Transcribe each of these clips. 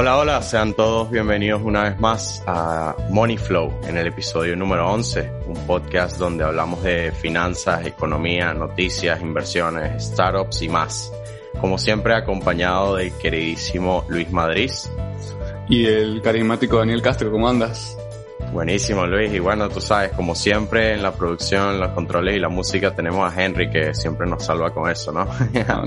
Hola, hola, sean todos bienvenidos una vez más a Money Flow en el episodio número 11, un podcast donde hablamos de finanzas, economía, noticias, inversiones, startups y más. Como siempre acompañado del queridísimo Luis Madrid. Y el carismático Daniel Castro, ¿cómo andas? Buenísimo, Luis. Y bueno, tú sabes, como siempre en la producción, los controles y la música tenemos a Henry que siempre nos salva con eso, ¿no?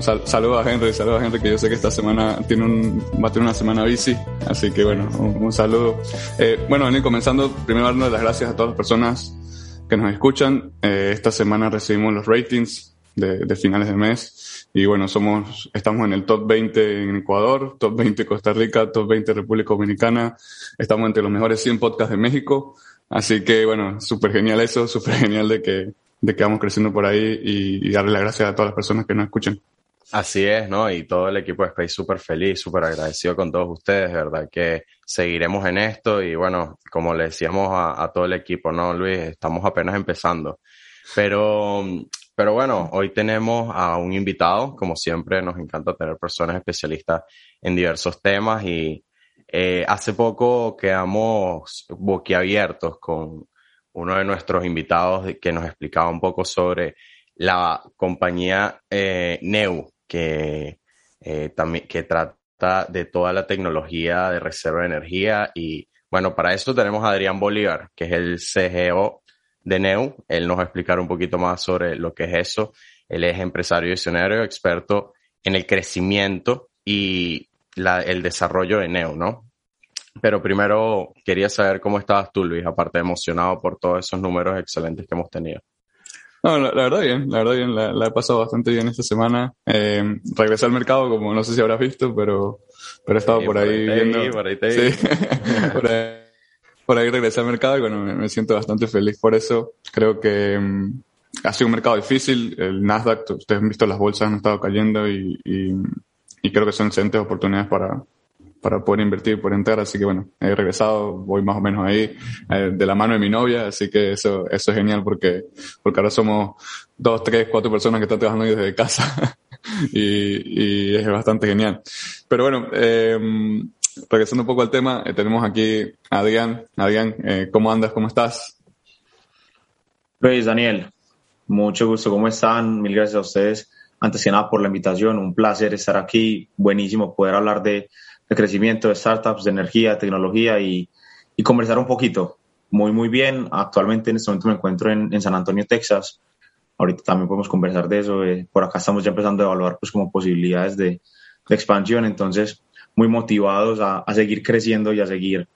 saludos a Henry, saludos a Henry que yo sé que esta semana tiene un, va a tener una semana bici. Así que bueno, un, saludo. Eh, bueno, venir comenzando, primero dando las gracias a todas las personas que nos escuchan. Eh, esta semana recibimos los ratings de, de finales de mes. Y bueno, somos, estamos en el top 20 en Ecuador, top 20 Costa Rica, top 20 República Dominicana. Estamos entre los mejores 100 podcasts de México. Así que bueno, súper genial eso, súper genial de que, de que vamos creciendo por ahí y, darle las gracias a todas las personas que nos escuchan. Así es, ¿no? Y todo el equipo de Space súper feliz, súper agradecido con todos ustedes, ¿verdad? Que seguiremos en esto y bueno, como le decíamos a, a todo el equipo, ¿no, Luis? Estamos apenas empezando. Pero pero bueno, hoy tenemos a un invitado, como siempre nos encanta tener personas especialistas en diversos temas y eh, hace poco quedamos boquiabiertos con uno de nuestros invitados que nos explicaba un poco sobre la compañía eh, Neu, que, eh, también, que trata de toda la tecnología de reserva de energía. Y bueno, para eso tenemos a Adrián Bolívar, que es el CGO de Neu. Él nos va a explicar un poquito más sobre lo que es eso. Él es empresario y visionario, experto en el crecimiento y el desarrollo de Neu, ¿no? Pero primero quería saber cómo estabas tú, Luis, aparte emocionado por todos esos números excelentes que hemos tenido. No, la, verdad bien, la verdad bien, la, he pasado bastante bien esta semana. Eh, regresé al mercado, como no sé si habrás visto, pero, pero he estado por, ahí, viendo. por ahí te sí, por ahí por ahí regresé al mercado y bueno, me, siento bastante feliz por eso. Creo que mm, ha sido un mercado difícil. El Nasdaq, ustedes han visto las bolsas han estado cayendo y, y, creo que son excelentes oportunidades para, para poder invertir, por entrar. Así que bueno, he regresado, voy más o menos ahí eh, de la mano de mi novia, así que eso, eso es genial porque, porque ahora somos dos, tres, cuatro personas que están trabajando desde casa y, y es bastante genial. Pero bueno, eh, regresando un poco al tema, eh, tenemos aquí a Adrián. Adrián, eh, ¿cómo andas? ¿Cómo estás? Luis, Daniel, mucho gusto. ¿Cómo están? Mil gracias a ustedes. Antes que nada por la invitación, un placer estar aquí. Buenísimo poder hablar de, crecimiento de startups, de energía, tecnología y, conversar un poquito. Muy, muy bien. Actualmente en este momento me encuentro en, San Antonio, Texas. Ahorita también podemos conversar de eso. Eh, por acá estamos ya empezando a evaluar pues como posibilidades de, de expansión. Entonces, muy motivados a, seguir creciendo y a seguir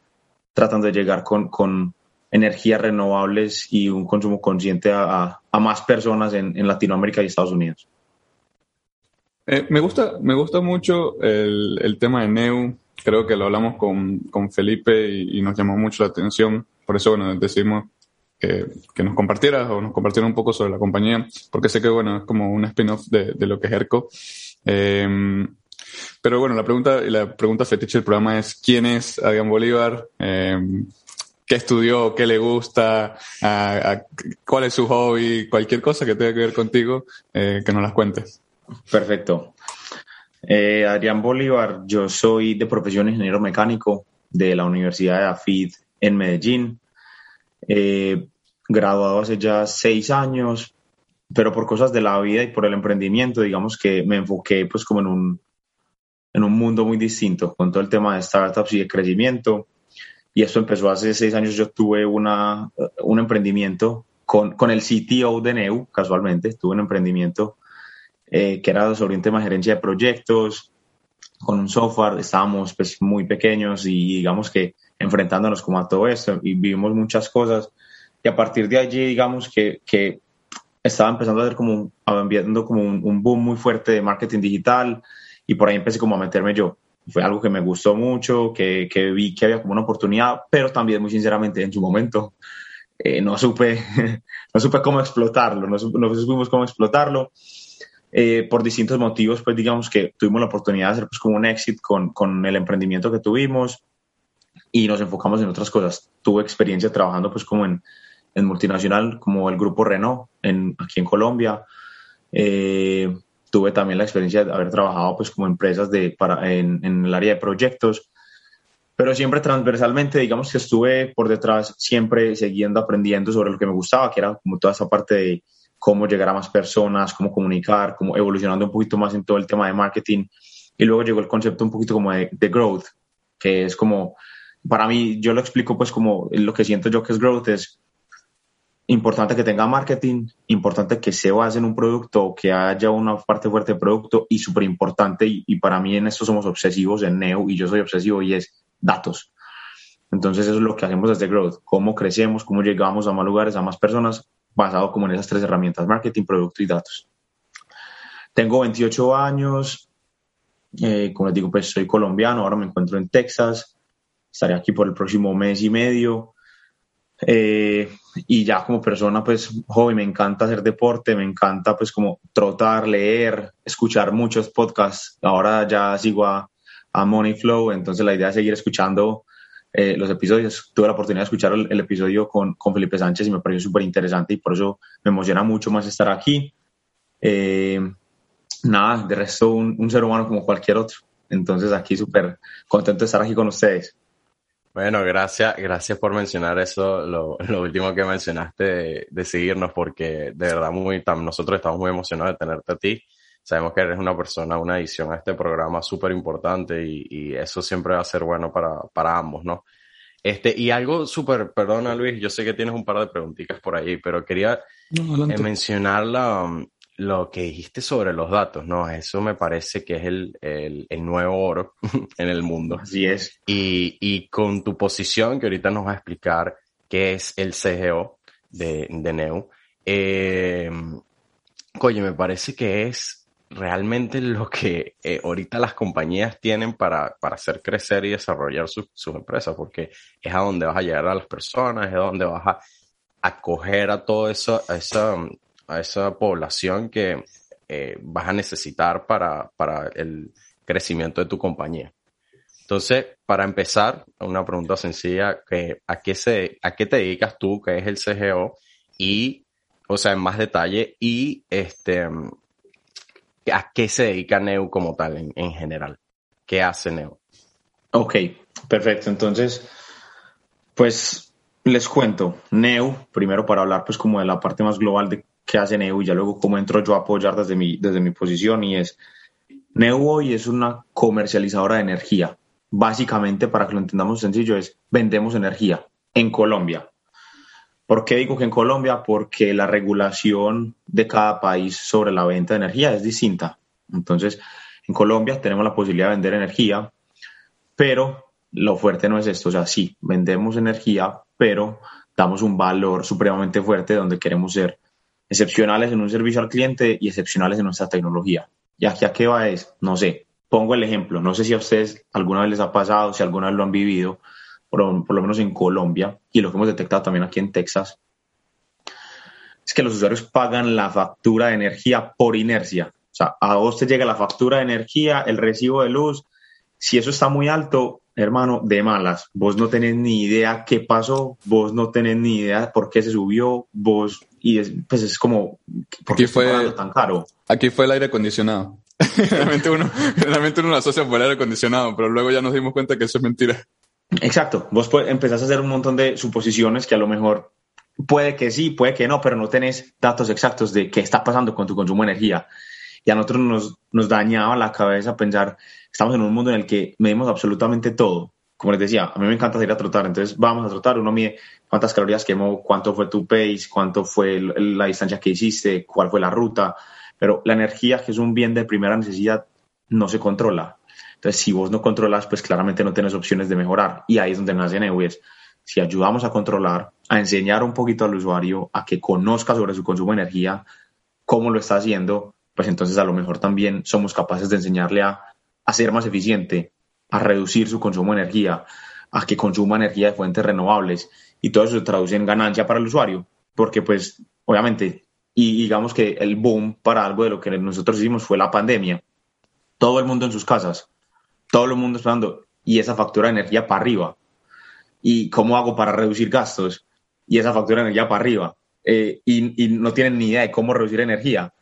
tratando de llegar con, con energías renovables y un consumo consciente a, más personas en, Latinoamérica y Estados Unidos. Eh, me, gusta, me gusta mucho el, tema de Neu. Creo que lo hablamos con, Felipe y, nos llamó mucho la atención. Por eso, bueno, decidimos que, nos compartieras o nos compartieran un poco sobre la compañía, porque sé que, bueno, es como un spin-off de, lo que es ERCO. Eh, pero bueno, la pregunta, la pregunta fetiche del programa es ¿quién es Adrián Bolívar? Eh, ¿Qué estudió? ¿Qué le gusta? ¿Cuál es su hobby? Cualquier cosa que tenga que ver contigo, eh, que nos las cuentes. Perfecto. Eh, Adrián Bolívar, yo soy de profesión ingeniero mecánico de la Universidad de AFID en Medellín. graduado hace ya seis años, pero por cosas de la vida y por el emprendimiento, digamos que me enfoqué pues como en un en un mundo muy distinto con todo el tema de startups y de crecimiento. Y esto empezó hace seis años. Yo tuve una, un emprendimiento con, con el CTO de Neu, casualmente. Tuve un emprendimiento eh, que era sobre un tema de gerencia de proyectos, con un software. Estábamos pues, muy pequeños y digamos que enfrentándonos como a todo esto y vivimos muchas cosas. Y a partir de allí, digamos que, que estaba empezando a ver como, viendo como un, un boom muy fuerte de marketing digital y por ahí empecé como a meterme yo. Fue algo que me gustó mucho, que, que vi que había como una oportunidad, pero también muy sinceramente en su momento eh, no supe no supe cómo explotarlo, no, supimos cómo explotarlo. Eh, por distintos motivos, pues digamos que tuvimos la oportunidad de hacer pues como un exit con, con el emprendimiento que tuvimos y nos enfocamos en otras cosas. Tuve experiencia trabajando pues como en, en multinacional, como el grupo Renault en, aquí en Colombia. Eh, tuve también la experiencia de haber trabajado pues como empresas de, para, en, en el área de proyectos pero siempre transversalmente, digamos que estuve por detrás, siempre siguiendo aprendiendo sobre lo que me gustaba, que era como toda esa parte de cómo llegar a más personas, cómo comunicar, cómo evolucionando un poquito más en todo el tema de marketing. Y luego llegó el concepto un poquito como de, de growth, que es como, para mí, yo lo explico pues como lo que siento yo que es growth, es importante que tenga marketing, importante que se base en un producto, que haya una parte fuerte de producto y súper importante, y, para mí en esto somos obsesivos en Neo y yo soy obsesivo y es datos. Entonces eso es lo que hacemos desde Growth, cómo crecemos, cómo llegamos a más lugares, a más personas, basado como en esas tres herramientas, marketing, producto y datos. Tengo 28 años, eh, como les digo, pues soy colombiano, ahora me encuentro en Texas, estaré aquí por el próximo mes y medio. Eh, y ya como persona, pues, joven, me encanta hacer deporte, me encanta, pues, como trotar, leer, escuchar muchos podcasts. Ahora ya sigo a, a Money Flow, entonces la idea es seguir escuchando eh, los episodios. Tuve la oportunidad de escuchar el, episodio con, con, Felipe Sánchez y me pareció súper interesante y por eso me emociona mucho más estar aquí. Eh, nada, de resto, un, un ser humano como cualquier otro. Entonces aquí súper contento de estar aquí con ustedes. Bueno, gracias, gracias por mencionar eso, lo, lo último que mencionaste de, seguirnos, porque de verdad muy, nosotros estamos muy emocionados de tenerte a ti. Sabemos que eres una persona, una edición a este programa súper importante y, y, eso siempre va a ser bueno para, para ambos, ¿no? Este, y algo súper, perdona Luis, yo sé que tienes un par de preguntitas por ahí, pero quería eh, mencionar la, lo que dijiste sobre los datos, ¿no? Eso me parece que es el, el, el nuevo oro en el mundo. Así es. Y, y, con tu posición, que ahorita nos va a explicar qué es el CGO de, de Neu, eh, oye, me parece que es realmente lo que eh, ahorita las compañías tienen para, para hacer crecer y desarrollar sus empresas, porque es a donde vas a llegar a las personas, es a donde vas a acoger a todo eso, a esa a esa población que eh, vas a necesitar para, para el crecimiento de tu compañía. Entonces, para empezar, una pregunta sencilla, que, ¿a, qué se, ¿a qué te dedicas tú, qué es el CGO? Y, o sea, en más detalle, y este, ¿a qué se dedica Neu como tal en, en general? ¿Qué hace Neu? Ok, perfecto. Entonces, pues les cuento. Neu, primero para hablar pues como de la parte más global de qué hace Neu y ya luego cómo entro yo a apoyar desde mi, desde mi posición y es, Neu hoy es una comercializadora de energía. Básicamente, para que lo entendamos sencillo, es vendemos energía en Colombia. ¿Por qué digo que en Colombia? Porque la regulación de cada país sobre la venta de energía es distinta. Entonces, en Colombia tenemos la posibilidad de vender energía, pero lo fuerte no es esto. O sea, sí, vendemos energía, pero damos un valor supremamente fuerte donde queremos ser excepcionales en un servicio al cliente y excepcionales en nuestra tecnología. ¿Y aquí a qué va es? No sé. Pongo el ejemplo. No sé si a ustedes alguna vez les ha pasado, si alguna vez lo han vivido, por, por lo menos en Colombia y lo que hemos detectado también aquí en Texas, es que los usuarios pagan la factura de energía por inercia. O sea, a vos te llega la factura de energía, el recibo de luz. Si eso está muy alto, hermano, de malas. Vos no tenés ni idea qué pasó, vos no tenés ni idea por qué se subió, vos y es, pues es como, ¿por qué fue tan caro? Aquí fue el aire acondicionado. realmente, uno, realmente uno lo asocia por el aire acondicionado, pero luego ya nos dimos cuenta que eso es mentira. Exacto, vos empezás a hacer un montón de suposiciones que a lo mejor puede que sí, puede que no, pero no tenés datos exactos de qué está pasando con tu consumo de energía. Y a nosotros nos, nos dañaba la cabeza pensar, estamos en un mundo en el que medimos absolutamente todo como les decía, a mí me encanta salir a trotar, entonces vamos a trotar, uno mide cuántas calorías quemó, cuánto fue tu pace, cuánto fue la distancia que hiciste, cuál fue la ruta, pero la energía, que es un bien de primera necesidad, no se controla. Entonces, si vos no controlas, pues claramente no tienes opciones de mejorar. Y ahí es donde nace Neues. Si ayudamos a controlar, a enseñar un poquito al usuario a que conozca sobre su consumo de energía, cómo lo está haciendo, pues entonces a lo mejor también somos capaces de enseñarle a, a ser más eficiente, a reducir su consumo de energía, a que consuma energía de fuentes renovables y todo eso se traduce en ganancia para el usuario, porque pues obviamente, y digamos que el boom para algo de lo que nosotros hicimos fue la pandemia, todo el mundo en sus casas, todo el mundo esperando y esa factura de energía para arriba. ¿Y cómo hago para reducir gastos? Y esa factura de energía para arriba. Eh, y, y no tienen ni idea de cómo reducir energía.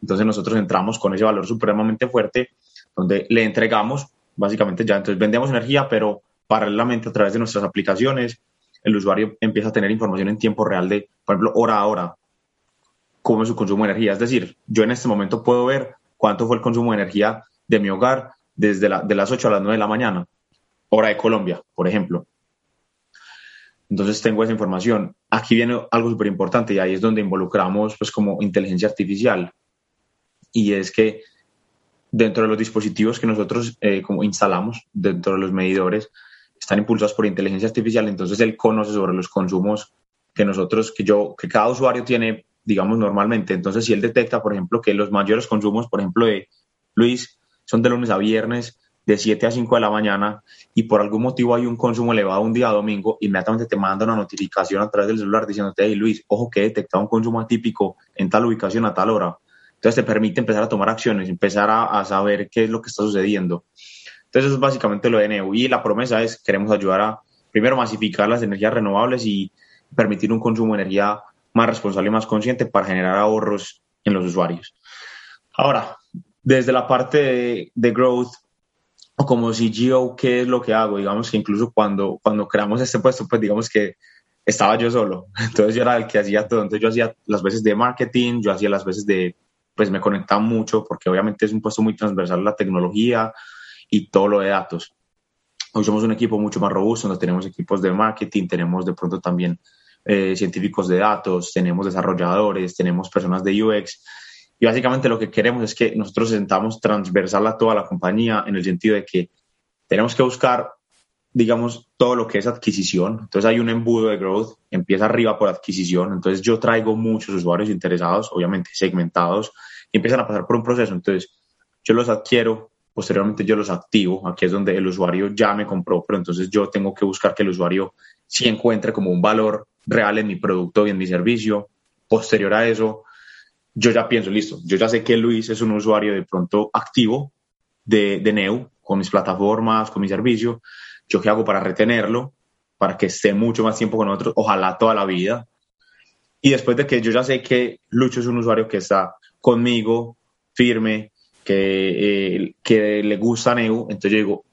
Entonces nosotros entramos con ese valor supremamente fuerte donde le entregamos básicamente ya. Entonces vendemos energía, pero paralelamente a través de nuestras aplicaciones, el usuario empieza a tener información en tiempo real de, por ejemplo, hora a hora, cómo es su consumo de energía. Es decir, yo en este momento puedo ver cuánto fue el consumo de energía de mi hogar desde de las 8 a las 9 de la mañana, hora de Colombia, por ejemplo. Entonces tengo esa información. Aquí viene algo súper importante y ahí es donde involucramos pues como inteligencia artificial. Y es que dentro de los dispositivos que nosotros eh, como instalamos, dentro de los medidores, están impulsados por inteligencia artificial. Entonces él conoce sobre los consumos que nosotros, que yo, que cada usuario tiene, digamos, normalmente. Entonces si él detecta, por ejemplo, que los mayores consumos, por ejemplo, de Luis, son de lunes a viernes, de 7 a 5 de la mañana y por algún motivo hay un consumo elevado un día domingo, inmediatamente te manda una notificación a través del celular diciéndote, hey Luis, ojo que he detectado un consumo atípico en tal ubicación a tal hora. Entonces te permite empezar a tomar acciones, empezar a, saber qué es lo que está sucediendo. Entonces eso es básicamente lo de NEU y la promesa es, queremos ayudar a, primero, masificar las energías renovables y permitir un consumo de energía más responsable y más consciente para generar ahorros en los usuarios. Ahora, desde la parte de, de growth, o como CGO, ¿qué es lo que hago? Digamos que incluso cuando, cuando creamos este puesto, pues digamos que estaba yo solo. Entonces yo era el que hacía todo. Entonces yo hacía las veces de marketing, yo hacía las veces de, pues me conectaba mucho porque obviamente es un puesto muy transversal la tecnología y todo lo de datos. Hoy somos un equipo mucho más robusto, donde tenemos equipos de marketing, tenemos de pronto también eh, científicos de datos, tenemos desarrolladores, tenemos personas de UX y básicamente lo que queremos es que nosotros sentamos transversal a toda la compañía en el sentido de que tenemos que buscar, digamos, todo lo que es adquisición. Entonces hay un embudo de growth, empieza arriba por adquisición. Entonces yo traigo muchos usuarios interesados, obviamente segmentados, y empiezan a pasar por un proceso. Entonces yo los adquiero, posteriormente yo los activo. Aquí es donde el usuario ya me compró, pero entonces yo tengo que buscar que el usuario sí encuentre como un valor real en mi producto y en mi servicio. Posterior a eso, yo ya pienso, listo, yo ya sé que Luis es un usuario de pronto activo de, de Neu, con mis plataformas, con mi servicio. ¿Yo qué hago para retenerlo? Para que esté mucho más tiempo con nosotros, ojalá toda la vida. Y después de que yo ya sé que Lucho es un usuario que está conmigo, firme, que, eh, que le gusta Neu, entonces yo digo,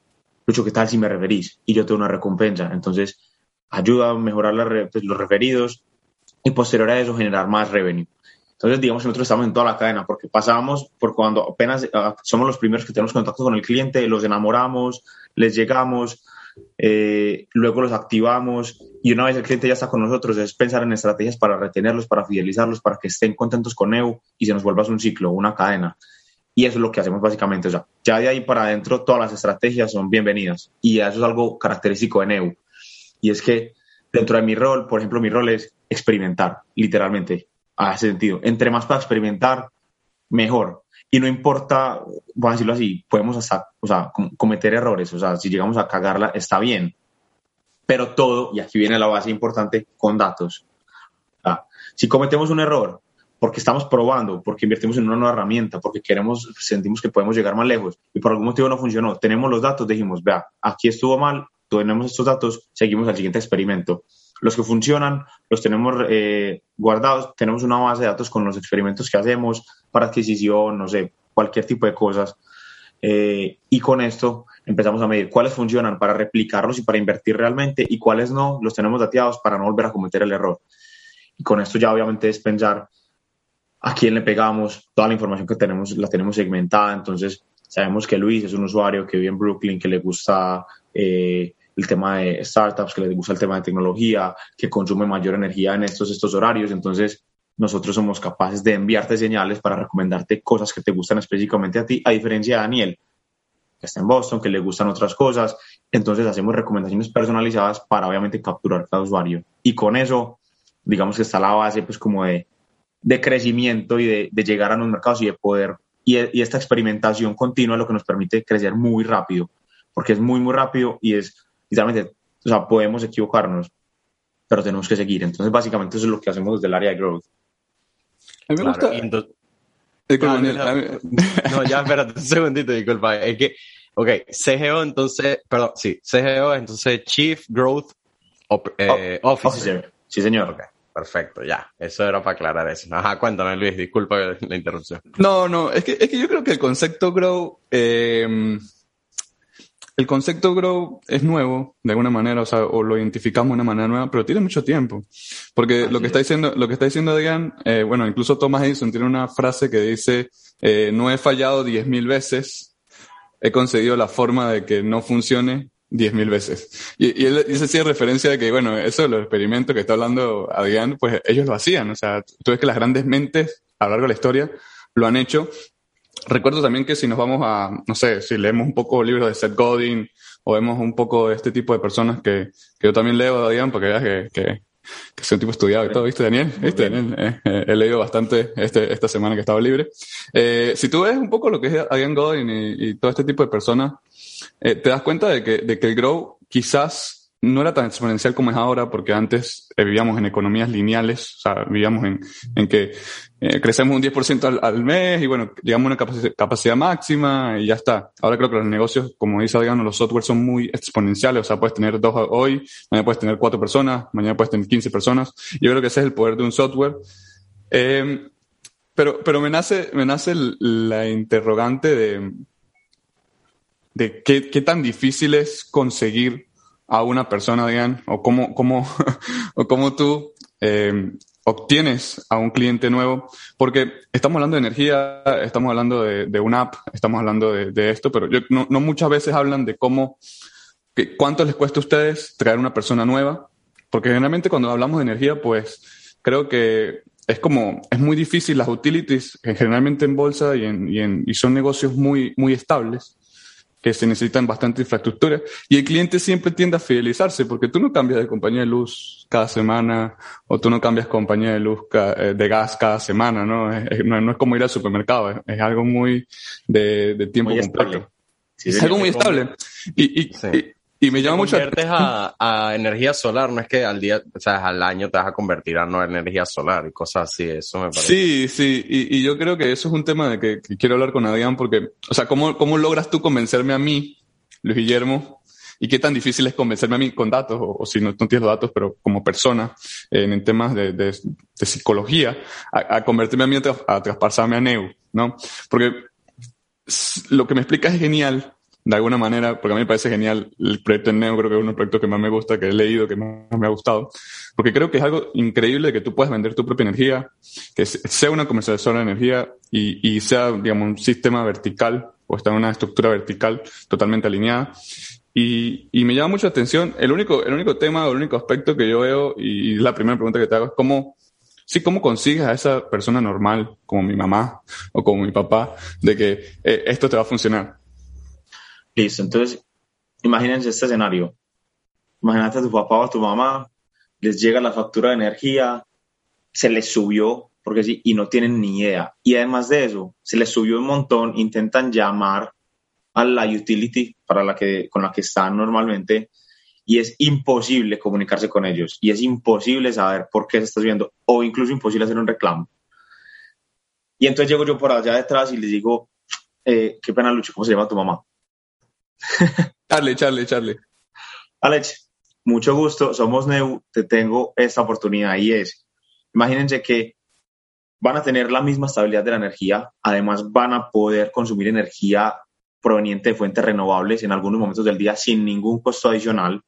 Lucho, ¿qué tal si me referís? Y yo tengo una recompensa. Entonces, ayuda a mejorar pues, los referidos y posterior a eso generar más revenue. Entonces, digamos que nosotros estamos en toda la cadena porque pasamos por cuando apenas ah, somos los primeros que tenemos contacto con el cliente, los enamoramos, les llegamos, eh, luego los activamos y una vez el cliente ya está con nosotros es pensar en estrategias para retenerlos, para fidelizarlos, para que estén contentos con EU y se nos vuelva un ciclo, una cadena. Y eso es lo que hacemos básicamente. O sea, ya de ahí para adentro todas las estrategias son bienvenidas y eso es algo característico de EU. Y es que dentro de mi rol, por ejemplo, mi rol es experimentar, literalmente a ese sentido. Entre más para experimentar, mejor. Y no importa, voy a decirlo así, podemos hasta, o sea, cometer errores, o sea, si llegamos a cagarla, está bien. Pero todo, y aquí viene la base importante, con datos. si cometemos un error, porque estamos probando, porque invertimos en una nueva herramienta, porque queremos, sentimos que podemos llegar más lejos y por algún motivo no funcionó, tenemos los datos, dijimos, vea, aquí estuvo mal, tenemos estos datos, seguimos al siguiente experimento los que funcionan los tenemos eh, guardados, tenemos una base de datos con los experimentos que hacemos para adquisición, no sé, cualquier tipo de cosas. Eh, y con esto empezamos a medir cuáles funcionan para replicarlos y para invertir realmente y cuáles no, los tenemos dateados para no volver a cometer el error. Y con esto ya obviamente es pensar a quién le pegamos, toda la información que tenemos la tenemos segmentada, entonces sabemos que Luis es un usuario que vive en Brooklyn, que le gusta eh, el tema de startups, que les gusta el tema de tecnología, que consume mayor energía en estos, estos horarios. Entonces, nosotros somos capaces de enviarte señales para recomendarte cosas que te gustan específicamente a ti, a diferencia de Daniel, que está en Boston, que le gustan otras cosas. Entonces, hacemos recomendaciones personalizadas para obviamente capturar cada usuario. Y con eso, digamos que está la base, pues, como de, de crecimiento y de, de, llegar a los mercados y de poder. Y, esta experimentación continua es lo que nos permite crecer muy rápido, porque es muy, muy rápido y es literalmente, o sea, podemos equivocarnos, pero tenemos que seguir. Entonces, básicamente eso es lo que hacemos desde el área de growth. A mí me gusta... no, ya, espérate un segundito, disculpa. Es que, ok, CGO, entonces, perdón, sí, CGO, entonces Chief Growth eh, Officer. Sí, señor. Okay. Perfecto, ya. Eso era para aclarar eso. Ajá, cuéntame, Luis, disculpa la interrupción. No, no, es que, es que yo creo que el concepto grow eh, el concepto grow es nuevo, de alguna manera, o sea, o lo identificamos de una manera nueva, pero tiene mucho tiempo. Porque lo que, está diciendo, lo que está diciendo Adrián, eh, bueno, incluso Thomas Edison tiene una frase que dice, eh, no he fallado diez mil veces, he conseguido la forma de que no funcione diez mil veces. Y, y él dice así referencia de que, bueno, eso de los experimentos que está hablando Adrián, pues ellos lo hacían. O sea, tú ves que las grandes mentes a lo largo de la historia lo han hecho Recuerdo también que si nos vamos a, no sé, si leemos un poco libros de Seth Godin o vemos un poco de este tipo de personas que, que yo también leo, Adrián, porque veas que, que, que soy un tipo estudiado y todo, ¿viste, Daniel? ¿Viste, Daniel? Eh, eh, he leído bastante este, esta semana que estaba libre. Eh, si tú ves un poco lo que es Adrian Godin y, y todo este tipo de personas, te das cuenta de que, de que el grow quizás no era tan exponencial como es ahora, porque antes eh, vivíamos en economías lineales, o sea, vivíamos en, que eh, crecemos un 10% al, al, mes y bueno, llegamos a una capacidad, máxima y ya está. Ahora creo que los negocios, como dice Adriano, los software son muy exponenciales, o sea, puedes tener dos hoy, mañana puedes tener cuatro personas, mañana puedes tener 15 personas. Yo creo que ese es el poder de un software. Eh, pero, pero me nace, me nace la interrogante de, de qué tan difícil es conseguir a una persona, Diane, o cómo, cómo, o cómo tú eh, obtienes a un cliente nuevo, porque estamos hablando de energía, estamos hablando de, de una app, estamos hablando de, esto, pero yo, no, muchas veces hablan de cómo, que, cuánto les cuesta a ustedes traer una persona nueva, porque generalmente cuando hablamos de energía, pues creo que es como, es muy difícil. Las utilities, generalmente en bolsa y, en, y, en, y son negocios muy, muy estables que se necesitan bastante infraestructura y el cliente siempre tiende a fidelizarse porque tú no cambias de compañía de luz cada semana o tú no cambias compañía de luz eh, de gas cada semana, ¿no? Es, no, no, es como ir al supermercado, es, es algo muy de, de tiempo muy completo. Sí, es algo muy estable. Y, y, sí. Y, me llama mucho. a, a, energía solar, no es que al día, o sea, al año te vas a convertir a no energía solar y cosas así, eso me parece. Sí, sí, y, y yo creo que eso es un tema de que, que, quiero hablar con Adrián porque, o sea, ¿cómo, ¿cómo logras tú convencerme a mí, Luis Guillermo, y qué tan difícil es convencerme a mí con datos, o, o si no, no, tienes los datos, pero como persona, eh, en, temas de, de, de psicología, a, a, convertirme a mí a, a traspasarme a Neu, ¿no? Porque lo que me explica es genial, de alguna manera, porque a mí me parece genial el proyecto en Neo, creo que es uno de los proyectos que más me gusta, que he leído, que más me ha gustado, porque creo que es algo increíble que tú puedas vender tu propia energía, que sea una comercializadora de energía y, y sea, digamos, un sistema vertical o está en una estructura vertical totalmente alineada. Y, y me llama mucho atención, el único, el único tema o el único aspecto que yo veo, y la primera pregunta que te hago es cómo, Sí, ¿cómo consigues a esa persona normal, como mi mamá o como mi papá, de que eh, esto te va a funcionar? Listo, entonces imagínense este escenario. Imagínate a tu papá o a tu mamá, les llega la factura de energía, se les subió, porque sí, y no tienen ni idea. Y además de eso, se les subió un montón, intentan llamar a la utility para la que, con la que están normalmente y es imposible comunicarse con ellos y es imposible saber por qué se está subiendo o incluso imposible hacer un reclamo. Y entonces llego yo por allá detrás y les digo, eh, qué pena Lucho, ¿cómo se llama tu mamá? Charlie, Charlie, Charlie. Alex, mucho gusto. Somos Neu. Te tengo esta oportunidad y es, imagínense que van a tener la misma estabilidad de la energía. Además, van a poder consumir energía proveniente de fuentes renovables en algunos momentos del día sin ningún costo adicional.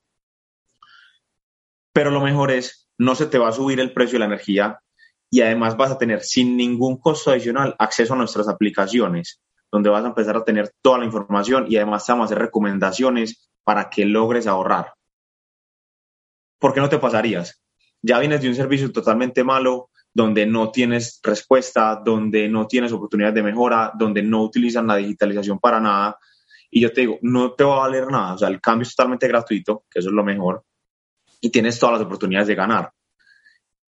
Pero lo mejor es, no se te va a subir el precio de la energía y además vas a tener sin ningún costo adicional acceso a nuestras aplicaciones donde vas a empezar a tener toda la información y además vamos a hacer recomendaciones para que logres ahorrar. ¿Por qué no te pasarías? Ya vienes de un servicio totalmente malo, donde no tienes respuesta, donde no tienes oportunidades de mejora, donde no utilizan la digitalización para nada. Y yo te digo, no te va a valer nada. O sea, el cambio es totalmente gratuito, que eso es lo mejor, y tienes todas las oportunidades de ganar.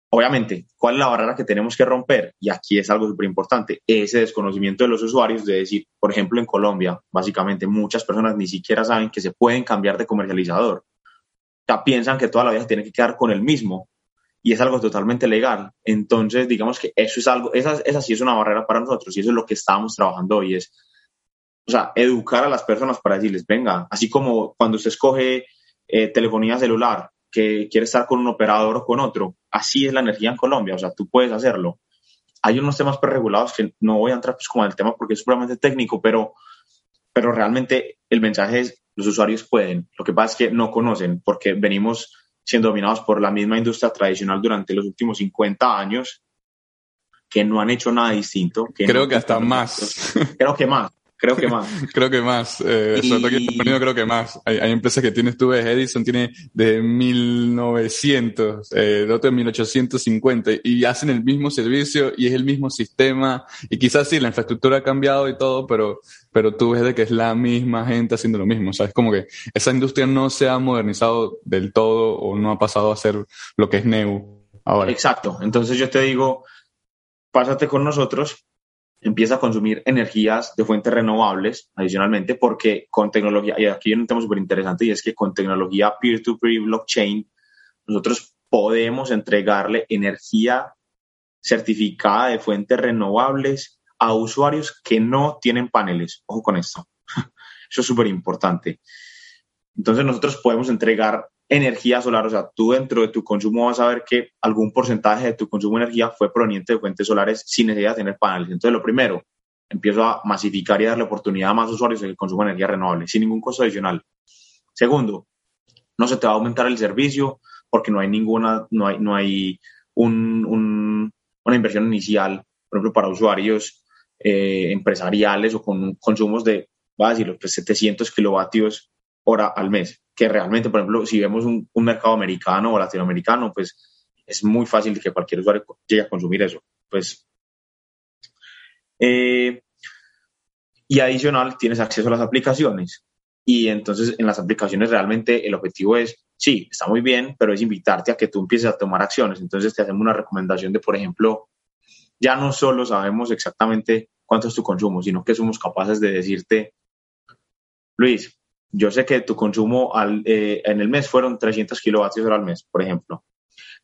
Obviamente, ¿cuál es la barrera que tenemos que romper? Y aquí es algo súper importante, ese desconocimiento de los usuarios, de decir, por ejemplo, en Colombia, básicamente muchas personas ni siquiera saben que se pueden cambiar de comercializador. Ya piensan que toda la vida se tiene que quedar con el mismo y es algo totalmente legal. Entonces, digamos que eso es algo, esa, esa sí es una barrera para nosotros y eso es lo que estamos trabajando hoy, es, o sea, educar a las personas para decirles, venga, así como cuando se escoge eh, telefonía celular, que quiere estar con un operador o con otro. Así es la energía en Colombia, o sea, tú puedes hacerlo. Hay unos temas preregulados que no voy a entrar pues como el tema porque es puramente técnico, pero, pero realmente el mensaje es los usuarios pueden. Lo que pasa es que no conocen porque venimos siendo dominados por la misma industria tradicional durante los últimos 50 años que no han hecho nada distinto. Creo que hasta más. Creo que más. Creo que más. creo que más. Eh, creo que más. Hay, hay, empresas que tienes, tú ves, Edison tiene de 1900, eh, otro de 1850 y hacen el mismo servicio y es el mismo sistema y quizás sí, la infraestructura ha cambiado y todo, pero, pero tú ves de que es la misma gente haciendo lo mismo. O sea, es como que esa industria no se ha modernizado del todo o no ha pasado a ser lo que es Neu ahora. Exacto. Entonces yo te digo, pásate con nosotros empieza a consumir energías de fuentes renovables adicionalmente, porque con tecnología, y aquí hay un tema súper interesante, y es que con tecnología peer-to-peer blockchain, nosotros podemos entregarle energía certificada de fuentes renovables a usuarios que no tienen paneles. Ojo con esto. Eso es súper importante. Entonces nosotros podemos entregar energía solar, o sea, tú dentro de tu consumo vas a ver que algún porcentaje de tu consumo de energía fue proveniente de fuentes solares sin necesidad de tener paneles. Entonces, lo primero, empiezo a masificar y darle oportunidad a más usuarios el consumo de energía renovable, sin ningún costo adicional. Segundo, no se te va a aumentar el servicio porque no hay ninguna, no hay, no hay un, una inversión inicial, por ejemplo, para usuarios eh, empresariales o con consumos de, va a decir, pues 700 kilovatios hora al mes que realmente, por ejemplo, si vemos un, mercado americano o latinoamericano, pues es muy fácil que cualquier usuario llegue a consumir eso. Pues, eh, y adicional, tienes acceso a las aplicaciones. Y entonces en las aplicaciones realmente el objetivo es, sí, está muy bien, pero es invitarte a que tú empieces a tomar acciones. Entonces te hacemos una recomendación de, por ejemplo, ya no solo sabemos exactamente cuánto es tu consumo, sino que somos capaces de decirte, Luis, yo sé que tu consumo eh, en el mes fueron 300 kilovatios al mes, por ejemplo.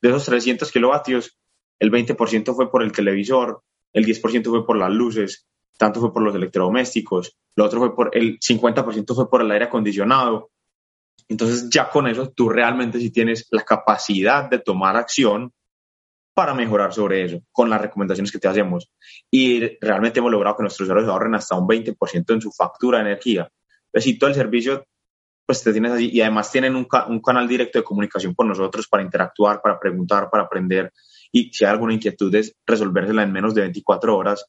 De esos 300 kilovatios, el 20% fue por el televisor, el 10% fue por las luces, tanto fue por los electrodomésticos, lo otro fue por el 50% fue por el aire acondicionado. Entonces ya con eso tú realmente sí tienes la capacidad de tomar acción para mejorar sobre eso, con las recomendaciones que te hacemos. Y realmente hemos logrado que nuestros usuarios ahorren hasta un 20% en su factura de energía si todo el servicio, pues te tienes allí y además tienen un, un, canal directo de comunicación con nosotros para interactuar, para preguntar, para aprender y si hay alguna inquietud es resolvérsela en menos de 24 horas.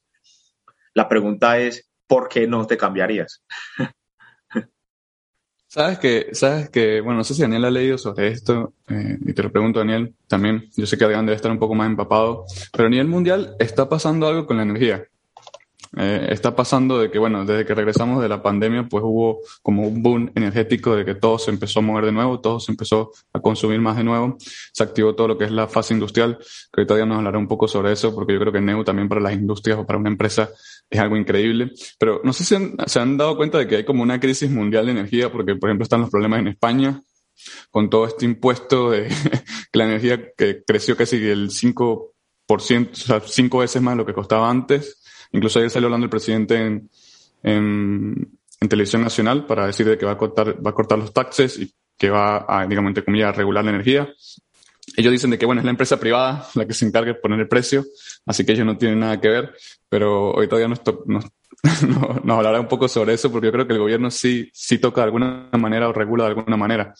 La pregunta es, ¿por qué no te cambiarías? Sabes que, sabes que, bueno, no sé si Daniel ha leído sobre esto, eh, y te lo pregunto, Daniel, también. Yo sé que Adrián debe estar un poco más empapado, pero a nivel mundial está pasando algo con la energía. Eh, está pasando de que, bueno, desde que regresamos de la pandemia, pues hubo como un boom energético de que todo se empezó a mover de nuevo, todo se empezó a consumir más de nuevo, se activó todo lo que es la fase industrial, que ahorita ya nos hablará un poco sobre eso, porque yo creo que Neu también para las industrias o para una empresa es algo increíble. Pero no sé si se han dado cuenta de que hay como una crisis mundial de energía, porque por ejemplo están los problemas en España, con todo este impuesto de que la energía que creció casi el 5%, o sea, cinco veces más de lo que costaba antes. Incluso ayer salió hablando el presidente en, televisión nacional para decir de que va a cortar, va a cortar los taxes y que va a, digamos, entre comillas, a regular la energía. Ellos dicen de que, bueno, es la empresa privada la que se encarga de poner el precio, así que ellos no tienen nada que ver, pero hoy todavía nos, nos, nos hablará un poco sobre eso, porque yo creo que el gobierno sí, sí toca de alguna manera o regula de alguna manera.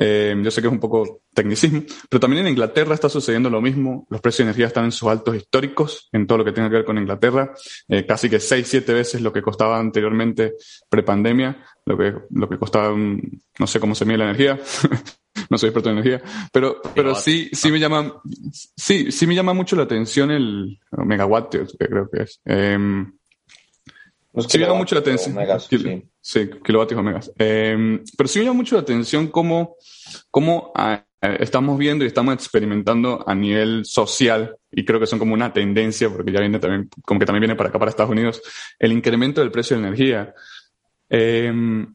Eh, yo sé que es un poco tecnicismo, pero también en Inglaterra está sucediendo lo mismo. Los precios de energía están en sus altos históricos en todo lo que tenga que ver con Inglaterra. Eh, casi que seis, siete veces lo que costaba anteriormente prepandemia, lo que, lo que costaba, no sé cómo se mide la energía. no soy experto en energía, pero, pero sí, sí me llama, sí, sí me llama mucho la atención el megawatt, creo que es. Eh, sí me llama mucho la atención. sí. kilovatios o megas. Em, pero sí llama mucho la atención cómo, cómo ah, eh, estamos viendo y estamos experimentando a nivel social, y creo que son como una tendencia, porque ya viene también, como que también viene para acá, para Estados Unidos, el incremento del precio de la energía. Em,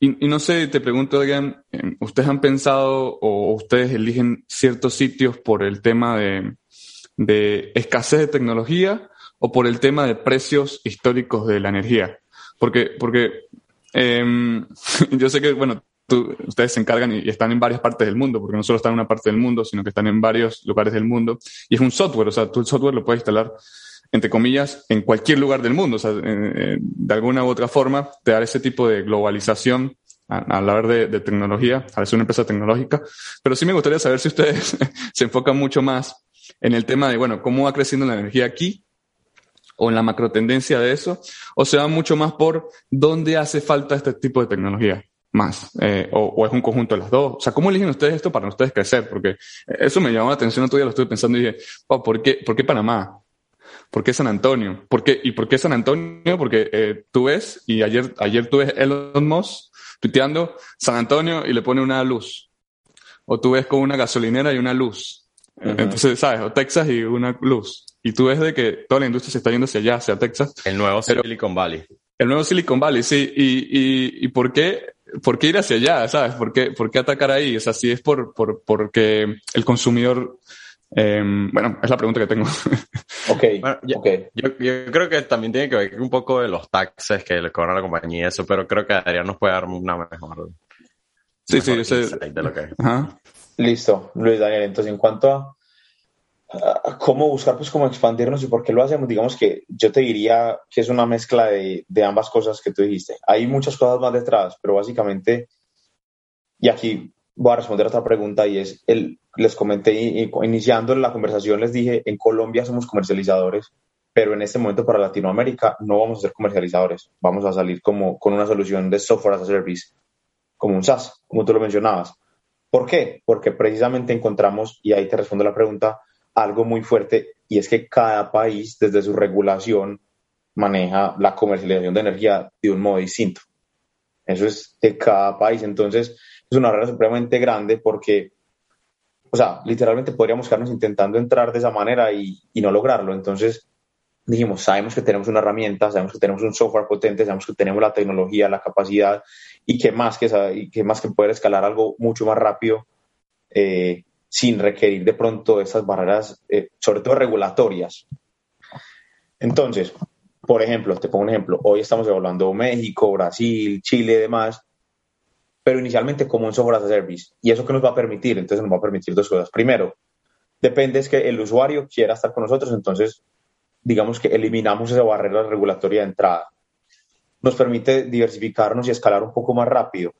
y, y, no sé, te pregunto, Adrián, em, ¿ustedes han pensado o ustedes eligen ciertos sitios por el tema de, de escasez de tecnología o por el tema de precios históricos de la energía. Porque, porque eh, yo sé que, bueno, ustedes se encargan y, están en varias partes del mundo, porque no solo están en una parte del mundo, sino que están en varios lugares del mundo. Y es un software, o sea, tú el software lo puedes instalar, entre comillas, en cualquier lugar del mundo. O sea, de alguna u otra forma, te da ese tipo de globalización a, hablar de, de, tecnología, a veces una empresa tecnológica, pero sí me gustaría saber si ustedes se enfocan mucho más en el tema de, bueno, cómo va creciendo la energía aquí o en la macro tendencia de eso, o se va mucho más por dónde hace falta este tipo de tecnología más, eh, o, es un conjunto de las dos. O sea, ¿cómo eligen ustedes esto para ustedes crecer? Porque eso me llamó la atención, otro día lo estuve pensando y dije, ¿por, qué, ¿por qué Panamá? ¿Por qué San Antonio? ¿Por qué, ¿Y por qué San Antonio? Porque eh, tú ves, y ayer, ayer tú ves Elon Musk tuiteando San Antonio y le pone una luz. O tú ves con una gasolinera y una luz. Entonces, ¿sabes? O Texas y una luz. Y tú ves de que toda la industria se está yendo hacia allá, hacia Texas. El nuevo Silicon Valley. El nuevo Silicon Valley, sí. ¿Y, y, y por, qué, por qué ir hacia allá? ¿Sabes? ¿Por qué, por qué atacar ahí? O sea, si es por, por, porque el consumidor eh, bueno, es la pregunta que tengo. ok, yo, Yo, creo que también tiene que ver un poco de los taxes que le cobra la compañía y eso, pero creo que Adrián nos puede dar una mejor. Sí, sí, sí. Listo, Luis Daniel. Entonces, en cuanto a, cómo buscar, pues cómo expandirnos y por qué lo hacemos, digamos que yo te diría que es una mezcla de, de ambas cosas que tú dijiste. Hay muchas cosas más detrás, pero básicamente, y aquí voy a responder a otra pregunta y es, el, les comenté iniciando la conversación, les dije, en Colombia somos comercializadores, pero en este momento para Latinoamérica no vamos a ser comercializadores, vamos a salir como con una solución de software as a service, como un SaaS, como tú lo mencionabas. ¿Por qué? Porque precisamente encontramos, y ahí te respondo la pregunta, algo muy fuerte, y es que cada país desde su regulación maneja la comercialización de energía de un modo distinto. Eso es de cada país. Entonces, es una barrera supremamente grande porque, o sea, literalmente podríamos quedarnos intentando entrar de esa manera y, y no lograrlo. Entonces dijimos, sabemos que tenemos una herramienta, sabemos que tenemos un software potente, sabemos que tenemos la tecnología, la capacidad y que más que, y que, más que poder escalar algo mucho más rápido eh, sin requerir de pronto esas barreras, eh, sobre todo regulatorias. Entonces, por ejemplo, te pongo un ejemplo, hoy estamos evaluando México, Brasil, Chile y demás, pero inicialmente como un software as a service. ¿Y eso qué nos va a permitir? Entonces nos va a permitir dos cosas. Primero, depende es que el usuario quiera estar con nosotros, entonces digamos que eliminamos esa barrera regulatoria de entrada. Nos permite diversificarnos y escalar un poco más rápido.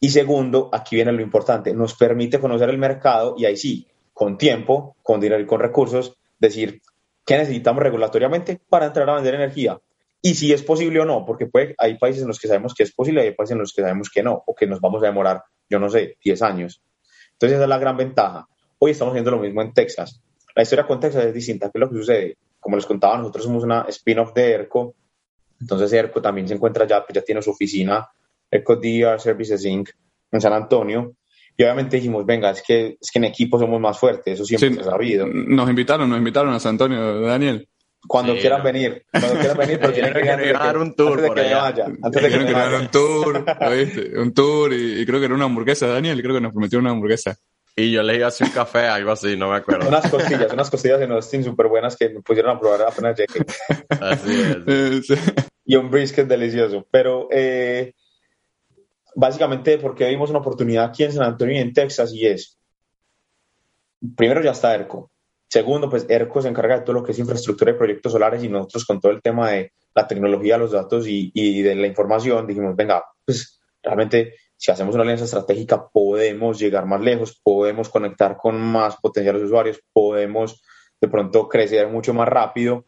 Y segundo, aquí viene lo importante, nos permite conocer el mercado y ahí sí, con tiempo, con dinero y con recursos, decir qué necesitamos regulatoriamente para entrar a vender energía y si es posible o no, porque puede, hay países en los que sabemos que es posible y hay países en los que sabemos que no, o que nos vamos a demorar, yo no sé, 10 años. Entonces esa es la gran ventaja. Hoy estamos haciendo lo mismo en Texas. La historia con Texas es distinta. ¿Qué es lo que sucede? Como les contaba, nosotros somos una spin-off de ERCO. Entonces ERCO también se encuentra ya, ya tiene su oficina, ERCO DR Services Inc. en San Antonio. Y obviamente dijimos, venga, es que, es que en equipo somos más fuertes, eso siempre se ha sabido. Nos invitaron, nos invitaron a San Antonio, Daniel. Cuando quieran venir, cuando quieran venir, pero tienen que, dar un tour antes de que vaya. Antes de que, dar un tour, ¿viste? Un tour y, creo que era una hamburguesa, Daniel, creo que nos prometió una hamburguesa. Y yo le iba a hacer un café, algo así, no me acuerdo. unas costillas, unas costillas en Austin súper buenas que me pusieron a probar apenas llegué. Así es. Y un brisket delicioso. Pero eh, básicamente porque vimos una oportunidad aquí en San Antonio y en Texas y es, primero ya está ERCO, Segundo, pues ERCO se encarga de todo lo que es infraestructura de proyectos solares y nosotros con todo el tema de la tecnología, los datos y, y de la información dijimos, venga, pues realmente si hacemos una alianza estratégica podemos llegar más lejos, podemos conectar con más potenciales usuarios, podemos de pronto crecer mucho más rápido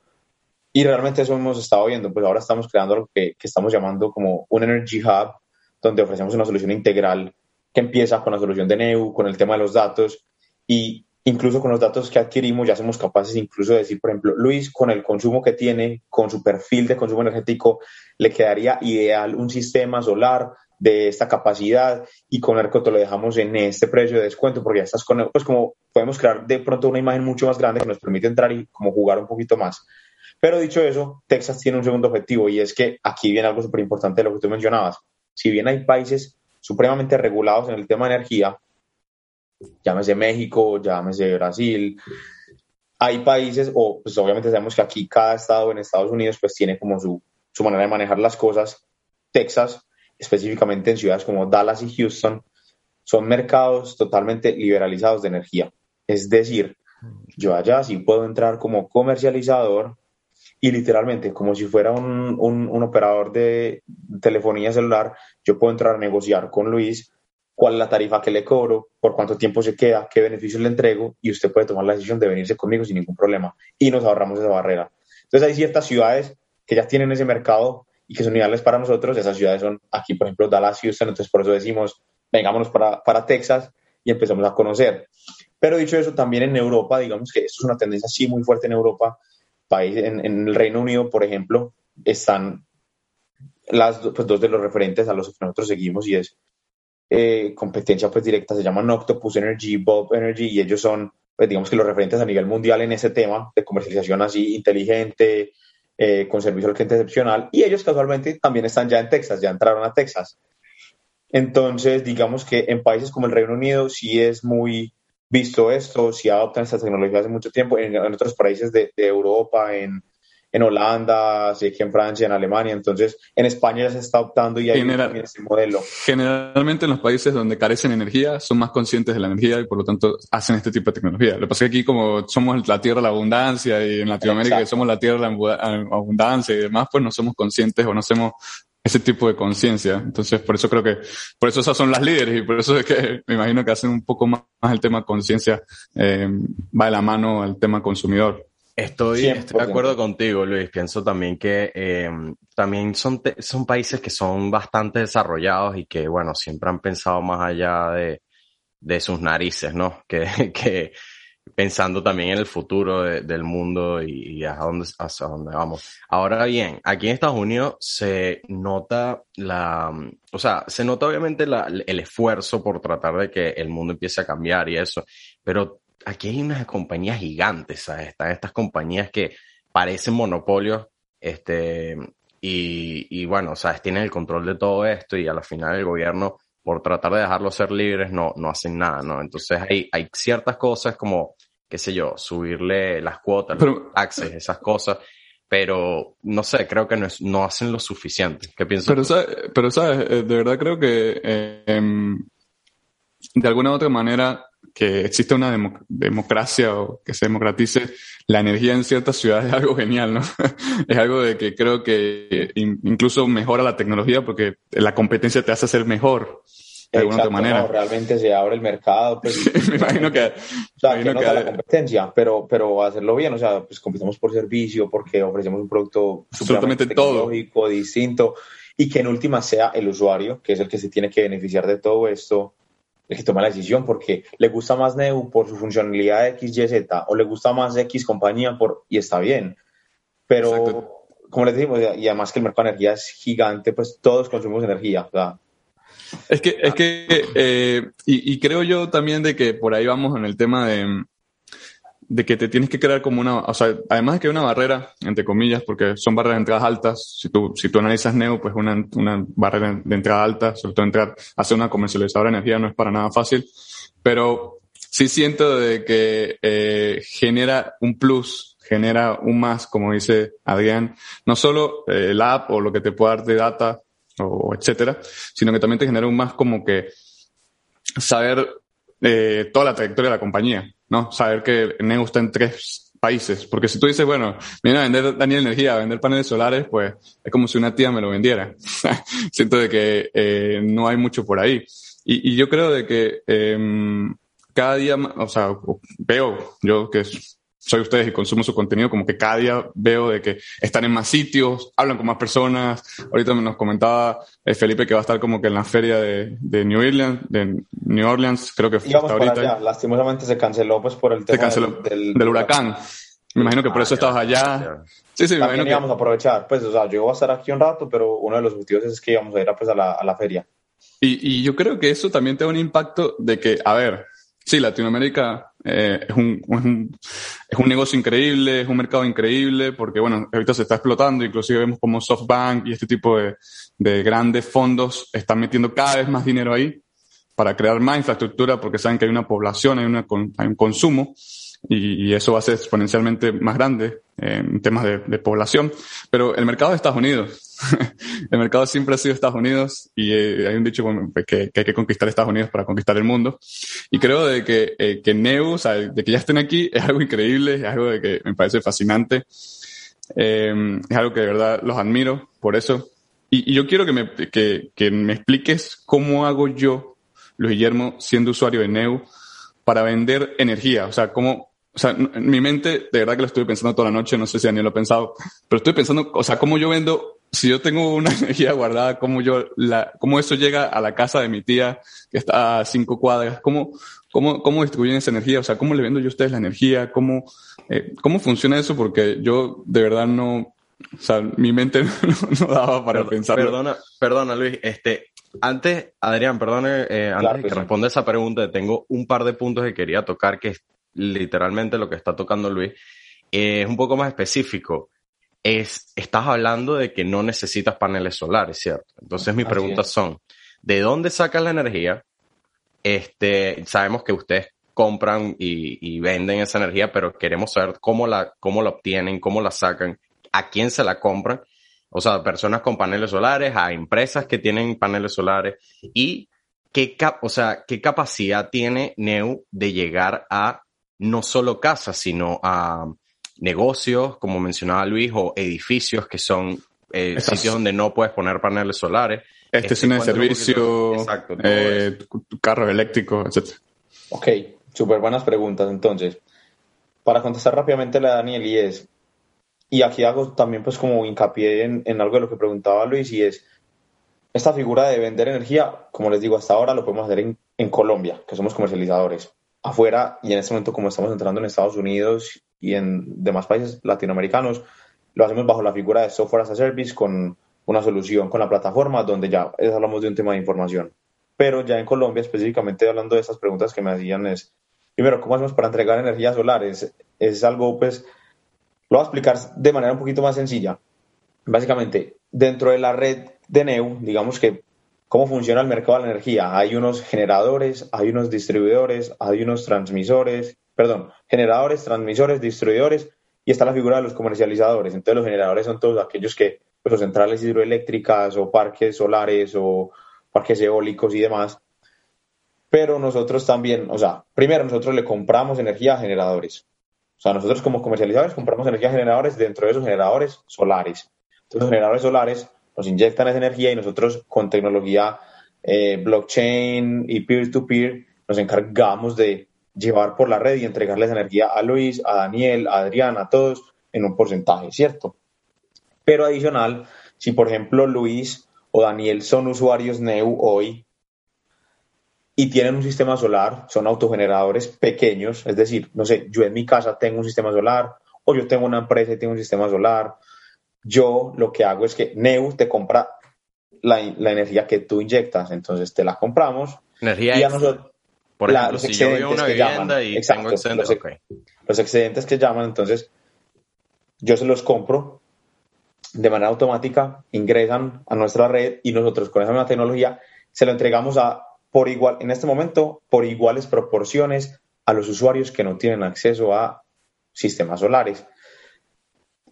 y realmente eso hemos estado viendo, pues ahora estamos creando lo que, que estamos llamando como un Energy Hub, donde ofrecemos una solución integral que empieza con la solución de NEU, con el tema de los datos y incluso con los datos que adquirimos ya somos capaces incluso de decir, por ejemplo, Luis, con el consumo que tiene, con su perfil de consumo energético, le quedaría ideal un sistema solar de esta capacidad y con ERCO lo dejamos en este precio de descuento porque ya estás con, pues como podemos crear de pronto una imagen mucho más grande que nos permite entrar y como jugar un poquito más. Pero dicho eso, Texas tiene un segundo objetivo y es que aquí viene algo súper importante de lo que tú mencionabas. Si bien hay países supremamente regulados en el tema de energía, llámese México, llámese Brasil. Hay países, o pues obviamente sabemos que aquí cada estado en Estados Unidos pues tiene como su, su manera de manejar las cosas. Texas, específicamente en ciudades como Dallas y Houston, son mercados totalmente liberalizados de energía. Es decir, yo allá sí puedo entrar como comercializador y literalmente, como si fuera un, un, operador de telefonía celular, yo puedo entrar a negociar con Luis cuál es la tarifa que le cobro, por cuánto tiempo se queda, qué beneficios le entrego y usted puede tomar la decisión de venirse conmigo sin ningún problema y nos ahorramos esa barrera. Entonces hay ciertas ciudades que ya tienen ese mercado y que son ideales para nosotros. Esas ciudades son aquí, por ejemplo, Dallas, Houston, entonces por eso decimos, vengámonos para, para Texas y empezamos a conocer. Pero dicho eso, también en Europa, digamos que esto es una tendencia así muy fuerte en Europa, país, en, el Reino Unido, por ejemplo, están las pues, dos de los referentes a los que nosotros seguimos y es eh, competencia pues directa, se llaman Octopus Energy, Bob Energy y ellos son, pues, digamos que los referentes a nivel mundial en ese tema de comercialización así inteligente, eh, con servicio al cliente excepcional y ellos casualmente también están ya en Texas, ya entraron a Texas. Entonces, digamos que en países como el Reino Unido sí es muy visto esto, si adoptan esta tecnología hace mucho tiempo, en, otros países de, Europa, en, en Holanda, sé que en Francia, en Alemania, entonces en España ya se está adoptando y hay General, este modelo. Generalmente en los países donde carecen energía son más conscientes de la energía y por lo tanto hacen este tipo de tecnología. Lo que pasa es que aquí como somos la tierra de la abundancia y en Latinoamérica somos la tierra de la abundancia y demás, pues no somos conscientes o no hacemos ese tipo de conciencia. Entonces, por eso creo que, por eso esas son las líderes y por eso es que me imagino que hacen un poco más, el tema conciencia, eh, va de la mano al tema consumidor. Estoy, estoy, de acuerdo contigo, Luis. Pienso también que eh, también son, son países que son bastante desarrollados y que, bueno, siempre han pensado más allá de, de sus narices, ¿no? Que, que, pensando también en el futuro del mundo y, hacia, dónde, hacia dónde vamos. Ahora bien, aquí en Estados Unidos se nota la, o sea, se nota obviamente la, el esfuerzo por tratar de que el mundo empiece a cambiar y eso, pero aquí hay unas compañías gigantes, ¿sabes? Están estas compañías que parecen monopolios, este, y, y bueno, ¿sabes? Tienen el control de todo esto y a la final el gobierno por tratar de dejarlos ser libres, no, no hacen nada, ¿no? Entonces hay, hay ciertas cosas como, qué sé yo, subirle las cuotas, los taxes, esas cosas, pero no sé, creo que no, no hacen lo suficiente. ¿Qué piensas? Pero, sabes, pero sabes, eh, de verdad creo que eh, em, de alguna u otra manera que existe una democracia o que se democratice la energía en ciertas ciudades es algo genial, ¿no? es algo de que creo que incluso mejora la tecnología porque la competencia te hace ser mejor de alguna otra manera. realmente se abre el mercado. Pues, me imagino que. O sea, que no la competencia, pero, pero hacerlo bien, o sea, pues compitamos por servicio porque ofrecemos un producto absolutamente tecnológico, distinto, y que en última sea el usuario, que es el que se tiene que beneficiar de todo esto, el que toma la decisión porque le gusta más Neu por su funcionalidad X, Y, Z, o le gusta más X compañía por, y está bien. Pero, como les decimos, y además que el mercado de energía es gigante, pues todos consumimos energía. Es que, es que eh, y, creo yo también de que por ahí vamos en el tema de, de que te tienes que crear como una, o sea, además de que hay una barrera, entre comillas, porque son barreras de entradas altas, si tú, si tú analizas Neo, pues una, una barrera de entrada alta, sobre todo entrar, hacer una comercializadora de energía no es para nada fácil, pero sí siento de que eh, genera un plus, genera un más, como dice Adrián, no solo eh, el app o lo que te puede dar de data o etcétera, sino que también te genera un más como que saber eh, toda la trayectoria de la compañía, ¿no? Saber que Neo está en tres países, porque si tú dices, bueno, viene a vender Daniel Energía, a vender paneles solares, pues es como si una tía me lo vendiera. Siento de que eh, no hay mucho por ahí. Y, y yo creo de que eh, cada día, o sea, veo yo que soy ustedes y consumo su contenido, como que cada día veo de que están en más sitios, hablan con más personas. Ahorita nos comentaba eh, Felipe que va a estar como que en la feria de, de New Orleans, de New Orleans, creo que fue hasta ahorita. Lastimosamente se canceló pues por el tema del, del, huracán. Me imagino que por eso estabas allá. Sí, sí, me imagino que... íbamos a aprovechar. Pues, o sea, yo voy a estar aquí un rato, pero uno de los objetivos es que íbamos a ir a, pues, a, la, a la feria. Y, y yo creo que eso también tiene un impacto de que, a ver, sí, Latinoamérica eh, es, un, es, un, es, un, negocio increíble, es un mercado increíble, porque bueno, ahorita se está explotando, inclusive vemos como SoftBank y este tipo de, de grandes fondos están metiendo cada vez más dinero ahí para crear más infraestructura, porque saben que hay una población, hay, una, hay un consumo y, y, eso va a ser exponencialmente más grande en temas de, de población. Pero el mercado de Estados Unidos, el mercado siempre ha sido Estados Unidos y eh, hay un dicho que, que, hay que conquistar Estados Unidos para conquistar el mundo. Y creo de que, eh, que Neu, o sea, de que ya estén aquí es algo increíble, es algo de que me parece fascinante. Eh, es algo que de verdad los admiro por eso. Y, yo quiero que me, que, que me expliques cómo hago yo, Luis Guillermo, siendo usuario de Neu, para vender energía. O sea, cómo, o sea, en mi mente, de verdad que lo estuve pensando toda la noche, no sé si Daniel lo ha pensado, pero estoy pensando, o sea, cómo yo vendo, si yo tengo una energía guardada, cómo yo, la, cómo eso llega a la casa de mi tía, que está a cinco cuadras, cómo, cómo, cómo distribuyen esa energía, o sea, cómo le vendo yo a ustedes la energía, cómo, eh, cómo funciona eso, porque yo de verdad no, o sea, mi mente no, daba para pensar. Perdona, perdona, Luis. Este, antes, Adrián, perdone, eh, antes de que responda esa pregunta, tengo un par de puntos que quería tocar, que es literalmente lo que está tocando Luis. es un poco más específico. Es, estás hablando de que no necesitas paneles solares, ¿cierto? Entonces mis preguntas son, ¿de dónde sacas la energía? Este, sabemos que ustedes compran y, y, venden esa energía, pero queremos saber cómo la, cómo la obtienen, cómo la sacan a quién se la compran. O sea, personas con paneles solares, a empresas que tienen paneles solares y qué, o sea, qué capacidad tiene Neu de llegar a no solo casas, sino a negocios, como mencionaba Luis, o edificios que son eh, sitios donde no puedes poner paneles solares. Estaciones de servicio, eh, carros eléctricos, etc. Ok, súper buenas preguntas. Entonces, para contestar rápidamente la de Daniel y es, y aquí hago también pues como hincapié en, en, algo de lo que preguntaba Luis y es esta figura de vender energía, como les digo, hasta ahora lo podemos hacer en, en Colombia, que somos comercializadores. Afuera y en este momento como estamos entrando en Estados Unidos y en demás países latinoamericanos, lo hacemos bajo la figura de software as a service con una solución con la plataforma donde ya hablamos de un tema de información. Pero ya en Colombia, específicamente hablando de estas preguntas que me hacían es, primero, ¿cómo hacemos para entregar energía solar? Es, es algo pues lo voy a explicar de manera un poquito más sencilla. Básicamente, dentro de la red de Neu, digamos que cómo funciona el mercado de la energía. Hay unos generadores, hay unos distribuidores, hay unos transmisores, perdón, generadores, transmisores, distribuidores y está la figura de los comercializadores. Entonces los generadores son todos aquellos que, pues, centrales hidroeléctricas o parques solares o parques eólicos y demás. Pero nosotros también, o sea, primero nosotros le compramos energía a generadores. O sea, nosotros como comercializadores compramos energía generadores dentro de esos generadores solares. Entonces, los generadores solares nos inyectan esa energía y nosotros con tecnología eh, blockchain y peer-to-peer nos encargamos de llevar por la red y entregarles energía a Luis, a Daniel, a Adrián, a todos en un porcentaje, ¿cierto? Pero adicional, si por ejemplo Luis o Daniel son usuarios NEU hoy y tienen un sistema solar, son autogeneradores pequeños, es decir, no sé, yo en mi casa tengo un sistema solar o yo tengo una empresa y tengo un sistema solar, yo lo que hago es que Neu te compra la, energía que tú inyectas, entonces te la compramos. Energía y a nosotros, por ejemplo, los excedentes que llaman, y tengo los, los excedentes que llaman, entonces yo se los compro de manera automática, ingresan a nuestra red y nosotros con esa misma tecnología se lo entregamos a por igual, en este momento, por iguales proporciones a los usuarios que no tienen acceso a sistemas solares.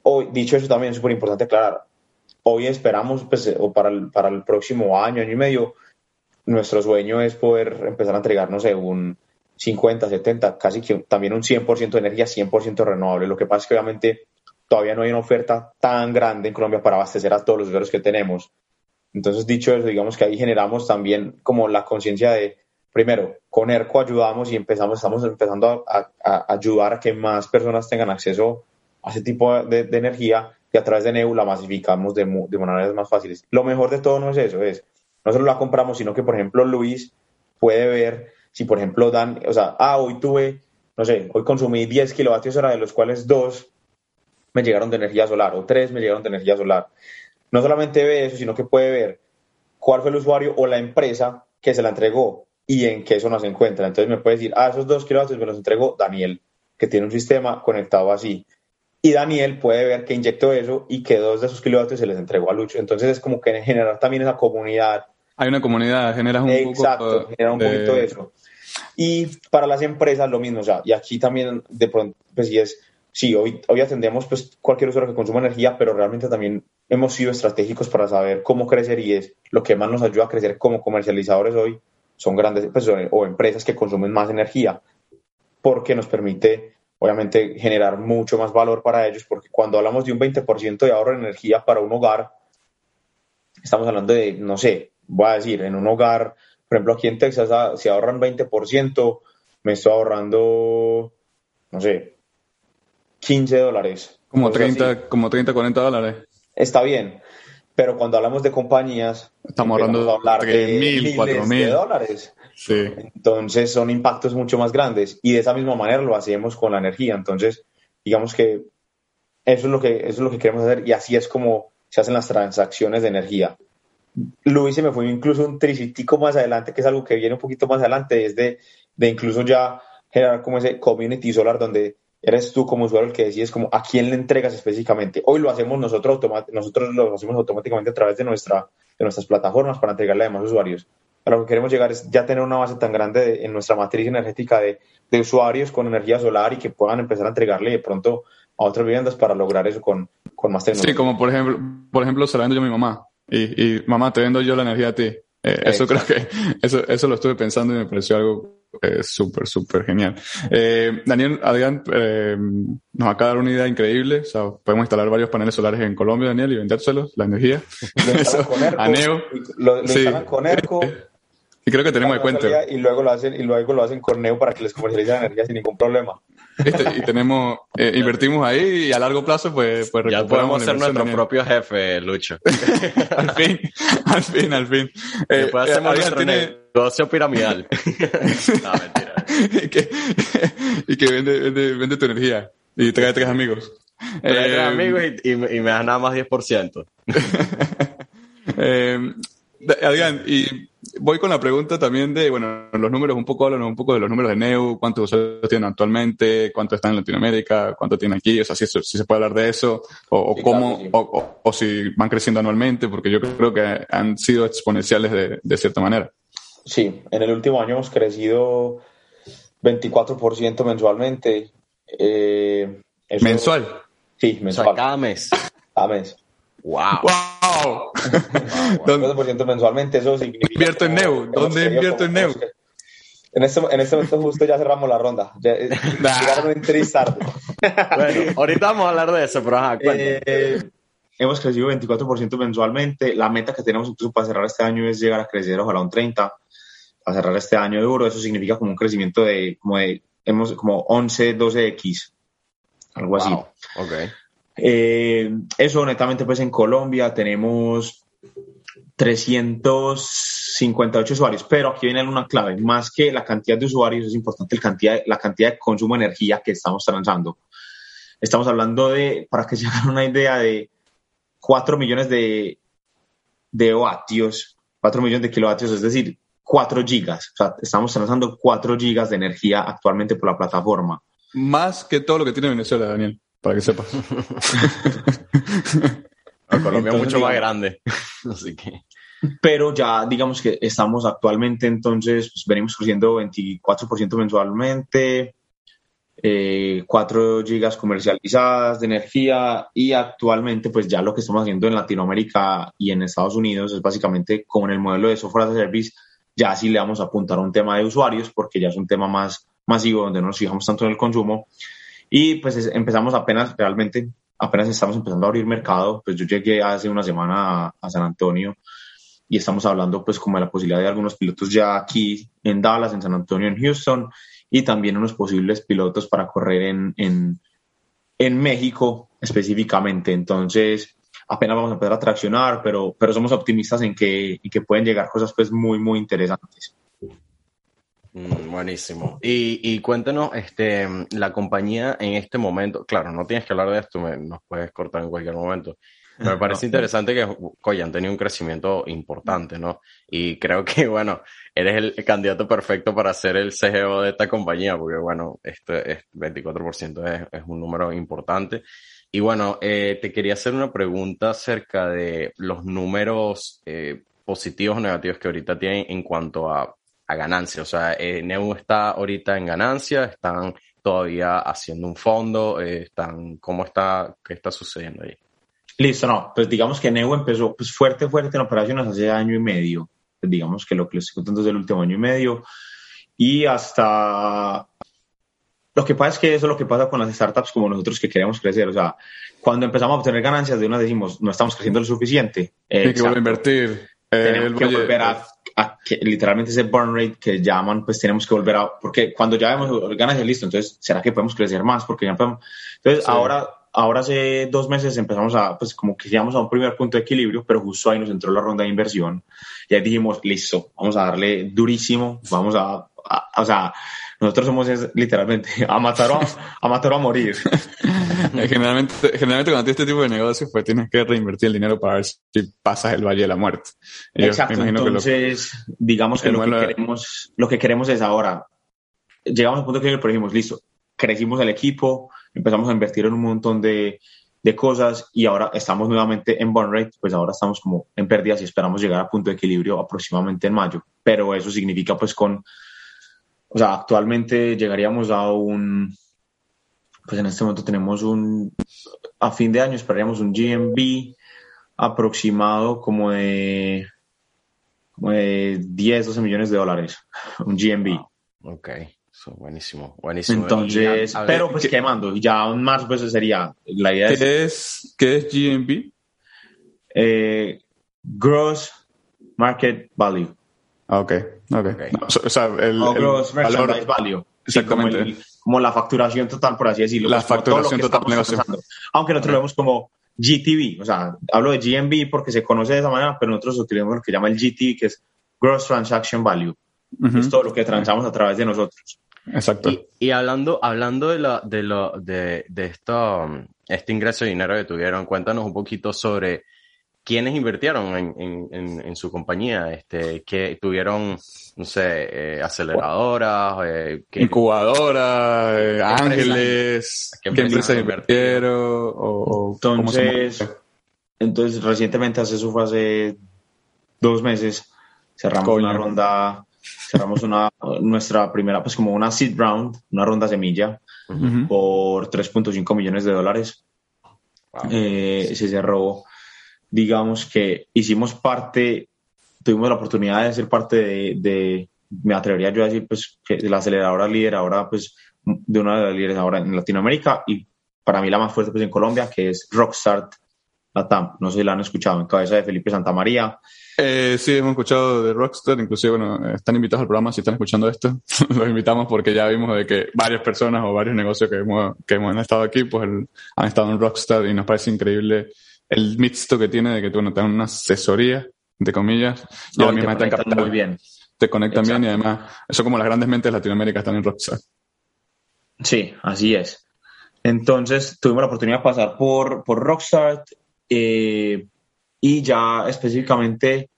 Hoy, dicho eso, también es súper importante aclarar. Hoy esperamos, pues, o para el, para el próximo año, año y medio, nuestro sueño es poder empezar a entregarnos un 50, 70, casi que también un 100% de energía, 100% renovable. Lo que pasa es que obviamente todavía no hay una oferta tan grande en Colombia para abastecer a todos los usuarios que tenemos. Entonces, dicho eso, digamos que ahí generamos también como la conciencia de, primero, con ERCO ayudamos y empezamos, estamos empezando a, ayudar a que más personas tengan acceso a ese tipo de, energía y a través de NEU la masificamos de, de maneras más fáciles. Lo mejor de todo no es eso, es no solo la compramos, sino que, por ejemplo, Luis puede ver si, por ejemplo, dan, o sea, ah, hoy tuve, no sé, hoy consumí 10 kilovatios hora, de los cuales 2 me llegaron de energía solar o 3 me llegaron de energía solar no solamente ve eso, sino que puede ver cuál fue el usuario o la empresa que se la entregó y en qué zona se encuentra. Entonces me puede decir, ah, esos dos kilovatios me los entregó Daniel, que tiene un sistema conectado así. Y Daniel puede ver que inyectó eso y que dos de esos kilovatios se les entregó a Lucho. Entonces es como que generar también esa comunidad. Hay una comunidad, generas un Exacto, genera un poquito de eso. Y para las empresas lo mismo, o sea, y aquí también de pronto, pues sí es, sí, hoy, hoy atendemos pues cualquier usuario que consuma energía, pero realmente también hemos sido estratégicos para saber cómo crecer y es lo que más nos ayuda a crecer como comercializadores hoy son grandes personas o empresas que consumen más energía porque nos permite obviamente generar mucho más valor para ellos, porque cuando hablamos de un 20% de ahorro de energía para un hogar, estamos hablando de, no sé, voy a decir, en un hogar, por ejemplo, aquí en Texas, ah, si ahorran 20%, me estoy ahorrando, no sé, 15 dólares. Como 30, como 30, 40 dólares. Está bien, pero cuando hablamos de compañías, estamos hablando de hablar de mil, cuatro mil dólares. Sí. Entonces son impactos mucho más grandes y de esa misma manera lo hacemos con la energía. Entonces, digamos que eso es lo que, eso es lo que queremos hacer y así es como se hacen las transacciones de energía. Luis se me fue incluso un tricitico más adelante, que es algo que viene un poquito más adelante, es de, de incluso ya generar como ese community solar donde eres tú como usuario el que decides como a quién le entregas específicamente. Hoy lo hacemos nosotros, nosotros lo hacemos automáticamente a través de, nuestra, de nuestras plataformas para entregarle a demás usuarios. A lo que queremos llegar es ya tener una base tan grande en nuestra matriz energética de, de, usuarios con energía solar y que puedan empezar a entregarle de pronto a otras viviendas para lograr eso con, con más tecnología. Sí, como por ejemplo, por ejemplo, se la vendo yo a mi mamá y, y mamá, te vendo yo la energía a ti. Eh, eso creo que, eso, eso lo estuve pensando y me pareció algo eh, súper, súper genial. Eh, Daniel, Adrián, eh, nos acaba de dar una idea increíble. O sea, podemos instalar varios paneles solares en Colombia, Daniel, y vendérselos, la energía. Lo con ERCO, a Neo. Lo, lo sí. con ERCO. Y creo que tenemos de cuenta. Y luego lo hacen, y luego lo hacen con Neo para que les comercialicen la energía sin ningún problema. Y tenemos, eh, invertimos ahí y a largo plazo, pues, pues ya podemos ser nuestro propio jefe, Lucho. al fin, al fin, al fin. Eh, Después hacemos eh, nuestro tiene... negocio piramidal. no, mentira. y que, y que vende, vende, vende, tu energía y trae tres amigos. Trae tres amigos y, y, y, me das nada más 10%. eh, Adrián, y voy con la pregunta también de, bueno, los números, un poco hablan un poco de los números de Neu, cuántos usuarios tienen actualmente, cuánto están en Latinoamérica, cuánto tienen aquí, o sea, si, si se puede hablar de eso, o, o cómo, O, o, o, si van creciendo anualmente, porque yo creo que han sido exponenciales de, de cierta manera. Sí, en el último año hemos crecido 24% mensualmente. Eh, eso, ¿Mensual? Sí, mensual. O sea, cada mes. Cada mes. ¡Wow! ¡Wow! Wow. mensualmente, eso significa. Invierto en Neu. ¿Dónde invierto en Neu? En este, en este momento justo ya cerramos la ronda. Ya, eh, llegaron en tres tarde. bueno, ahorita vamos a hablar de eso, pero ajá, eh, hemos crecido 24% mensualmente. La meta que tenemos incluso para cerrar este año es llegar a crecer ojalá un 30%. A cerrar este año duro, eso significa como un crecimiento de como, de, hemos, como 11, 12x. Algo así. Wow. Eh, eso netamente pues en Colombia tenemos 358 usuarios, pero aquí viene una clave, más que la cantidad de usuarios es importante la cantidad, la cantidad de consumo de energía que estamos transando. Estamos hablando de, para que se hagan una idea, de 4 millones de, de vatios, 4 millones de kilovatios, es decir, 4 gigas. Estamos transando 4 gigas de energía actualmente por la plataforma. Más que todo lo que tiene Venezuela, Daniel para que sepas. Colombia es mucho más grande. Así que. Pero ya digamos que estamos actualmente, entonces, pues, venimos creciendo 24% mensualmente, eh, 4 gigas comercializadas de energía y actualmente pues ya lo que estamos haciendo en Latinoamérica y en Estados Unidos es básicamente como en el modelo de software as a service, ya sí le vamos a apuntar a un tema de usuarios porque ya es un tema más masivo donde no nos fijamos tanto en el consumo y pues empezamos apenas, realmente, apenas estamos empezando a abrir mercado. Pues yo llegué hace una semana a, San Antonio y estamos hablando pues como de la posibilidad de algunos pilotos ya aquí en Dallas, en San Antonio, en Houston y también unos posibles pilotos para correr en, en, en México específicamente. Entonces, apenas vamos a empezar a traccionar, pero, pero somos optimistas en que, en que pueden llegar cosas pues muy, muy interesantes. Mm, buenísimo. Y, y cuéntenos, este, la compañía en este momento, claro, no tienes que hablar de esto, me, nos puedes cortar en cualquier momento. Me parece no, interesante que coño, han tenido un crecimiento importante, ¿no? Y creo que, bueno, eres el candidato perfecto para ser el CEO de esta compañía, porque, bueno, este, este 24% es, es, un número importante. Y bueno, eh, te quería hacer una pregunta acerca de los números eh, positivos o negativos que ahorita tienen en cuanto a a ganancia. O sea, eh, Neu está ahorita en ganancia, están todavía haciendo un fondo, eh, están, ¿cómo está, qué está sucediendo ahí? Listo, no, pues digamos que Neu empezó pues fuerte, fuerte en operaciones hace año y medio. Pues digamos que lo que les estoy contando es del último año y medio. Y hasta lo que pasa es que eso es lo que pasa con las startups como nosotros que queremos crecer. O sea, cuando empezamos a obtener ganancias, de una decimos, no estamos creciendo lo suficiente. Hay que volver a invertir. tenemos que volver a, que, literalmente ese burn rate que llaman, pues tenemos que volver a, porque cuando ya vemos ganancias, listo, entonces, ¿será que podemos crecer más? Porque ya podemos, entonces ahora, ahora hace dos meses empezamos a, pues como que llegamos a un primer punto de equilibrio, pero justo ahí nos entró la ronda de inversión y ahí dijimos, listo, vamos a darle durísimo, vamos a, a o sea, nosotros somos literalmente a matar o a, matar a morir. generalmente, generalmente cuando tienes este tipo de negocios, pues tienes que reinvertir el dinero para ver si pasas el valle de la muerte. Exacto. Entonces, digamos que lo que, queremos, lo que queremos es ahora, llegamos al punto que dijimos, listo, crecimos el equipo, empezamos a invertir en un montón de, de cosas y ahora estamos nuevamente en burn rate, pues ahora estamos como en pérdidas y esperamos llegar a punto de equilibrio aproximadamente en mayo. Pero eso significa pues con o sea, actualmente llegaríamos a un, pues en este momento tenemos un, a fin de año esperaríamos un GMB aproximado como de, como de 10, 12 millones de dólares, un GMB. Ok, buenísimo, buenísimo. Entonces, pero pues quemando, ya aún más pues sería, la idea ¿Qué es, ¿qué es GMB? Eh, gross Market Value. Ah, ok, ok. o sea, el, gross valor, value. Exactamente. como, la facturación total, por así decirlo. La pues, facturación total negocio. Aunque nosotros lo vemos como GTV, o sea, hablo de GMV porque se conoce de esa manera, pero nosotros utilizamos lo que llama el GTV, que es Gross Transaction Value. Es todo lo que transamos a través de nosotros. Exacto. Y, hablando, hablando de, lo, de, lo, de, de esto, este ingreso de dinero que tuvieron, cuéntanos un poquito sobre ¿quiénes invirtieron en, en, en, su compañía? Este, que tuvieron, no sé, eh, aceleradoras, eh, incubadoras, eh, ángeles, ¿qué empresas, invirtieron? O, entonces, entonces, recientemente, hace eso fue hace dos meses, cerramos una ronda, cerramos una, nuestra primera, pues como una seed round, una ronda semilla, por 3.5 millones de dólares. se cerró digamos que hicimos parte, tuvimos la oportunidad de ser parte de, me atrevería yo a decir, pues, la aceleradora líder ahora, pues, de una de las líderes ahora en Latinoamérica y para mí la más fuerte, pues, en Colombia, que es Rockstart Latam. No sé si la han escuchado, en cabeza de Felipe Santamaría. Eh, sí, hemos escuchado de Rockstar, inclusive, bueno, están invitados al programa si están escuchando esto. Los invitamos porque ya vimos de que varias personas o varios negocios que hemos, que hemos estado aquí, pues han estado en Rockstar y nos parece increíble el mixto que tiene de que tú no te dan una asesoría, de comillas, y no, a la misma te conectan muy bien. Te conectan bien y además, eso como las grandes mentes de Latinoamérica están en Rockstar. Sí, así es. Entonces tuvimos la oportunidad de pasar por, por Rockstar eh, y ya específicamente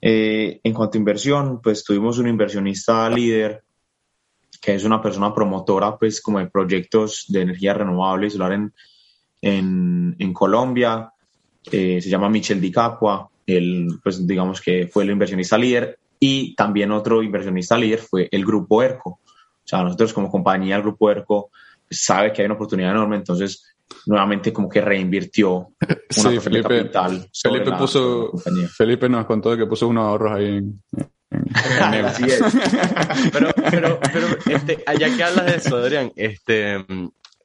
eh, en cuanto a inversión, pues tuvimos un inversionista líder que es una persona promotora pues como de proyectos de energía renovable y solar en, en, en Colombia. Eh, se llama Michel Di Capua, él, pues digamos que fue el inversionista líder y también otro inversionista líder fue el Grupo ERCO. O sea, nosotros como compañía, el Grupo ERCO sabe que hay una oportunidad enorme, entonces nuevamente como que reinvirtió una sí, Felipe, capital. Felipe, puso, Felipe nos contó que puso unos ahorros ahí en, en, Así es. pero, pero, pero este, allá que hablas de eso, Adrián, este,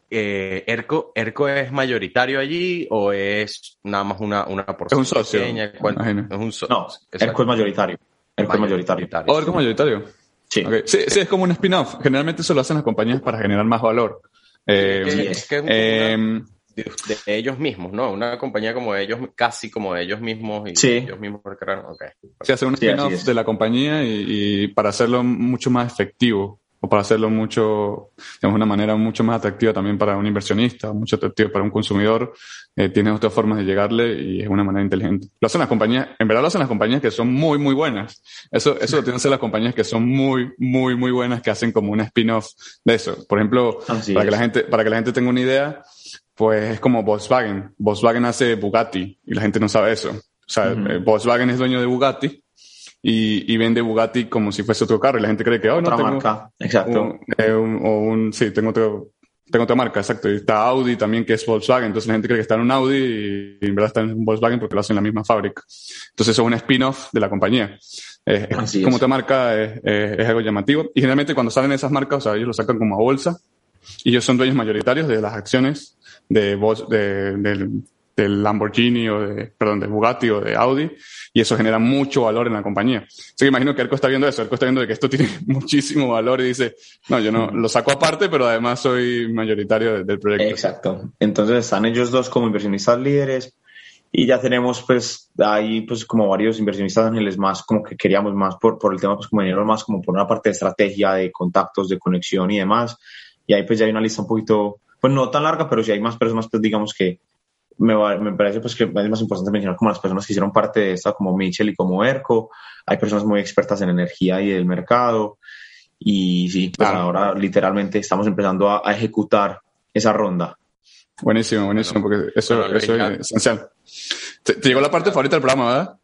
eh, ¿Erco, ¿Erco es mayoritario allí o es nada más una, una porción es un socio, pequeña? Es un no, Erco es mayoritario. Erco es mayoritario. ¿O Erco es mayoritario? Sí. sí. Sí, es como un spin-off. Generalmente eso lo hacen las compañías para generar más valor. Eh, es que es em, de, ellos mismos, ¿no? Una compañía como ellos, casi como ellos mismos y sí. ellos mismos recrearon. Okay. Sí, hacer un spin-off de la compañía y, y, para hacerlo mucho más efectivo para hacerlo mucho, de una manera mucho más atractiva también para un inversionista, mucho atractivo para un consumidor, eh, tiene otras formas de llegarle y es una manera inteligente. Lo hacen las compañías, en verdad lo hacen las compañías que son muy, muy buenas. Eso, eso lo tienen que hacer las compañías que son muy, muy, muy buenas, que hacen como un spin-off de eso. Por ejemplo, para que la gente, para que la gente tenga una idea, pues es como Volkswagen. Volkswagen hace Bugatti y la gente no sabe eso. O sea, eh, Volkswagen es dueño de Bugatti, y, y, vende Bugatti como si fuese otro carro y la gente cree que, oh, no, otra marca, exacto. Eh, un, o un, sí, tengo otro, tengo otra marca, exacto. Y está Audi también, que es Volkswagen. Entonces la gente cree que está en un Audi y, en verdad está en un Volkswagen porque lo hacen en la misma fábrica. Entonces eso es un spin-off de la compañía. como otra marca es, es, algo llamativo. Y generalmente cuando salen esas marcas, o sea, ellos lo sacan como a bolsa y ellos son dueños mayoritarios de las acciones de, de, del, del Lamborghini o de, perdón, de Bugatti o de Audi, y eso genera mucho valor en la compañía. Así que imagino que Erco está viendo eso, Erco está viendo que esto tiene muchísimo valor y dice, no, yo no, lo saco aparte, pero además soy mayoritario del proyecto. Exacto. Entonces están ellos dos como inversionistas líderes y ya tenemos pues ahí pues como varios inversionistas ángeles más como que queríamos más por, por el tema pues como dinero más como por una parte de estrategia, de contactos, de conexión y demás. Y ahí pues ya hay una lista un poquito, pues no tan larga, pero sí hay más personas pues digamos que me, me, parece pues que es más importante mencionar como las personas que hicieron parte de esta, como Mitchell y como Erco. Hay personas muy expertas en energía y del mercado. Y sí, pues ahora literalmente estamos empezando a, ejecutar esa ronda. Buenísimo, buenísimo, porque eso, eso es esencial. Te, te, llegó la parte favorita del programa, ¿verdad?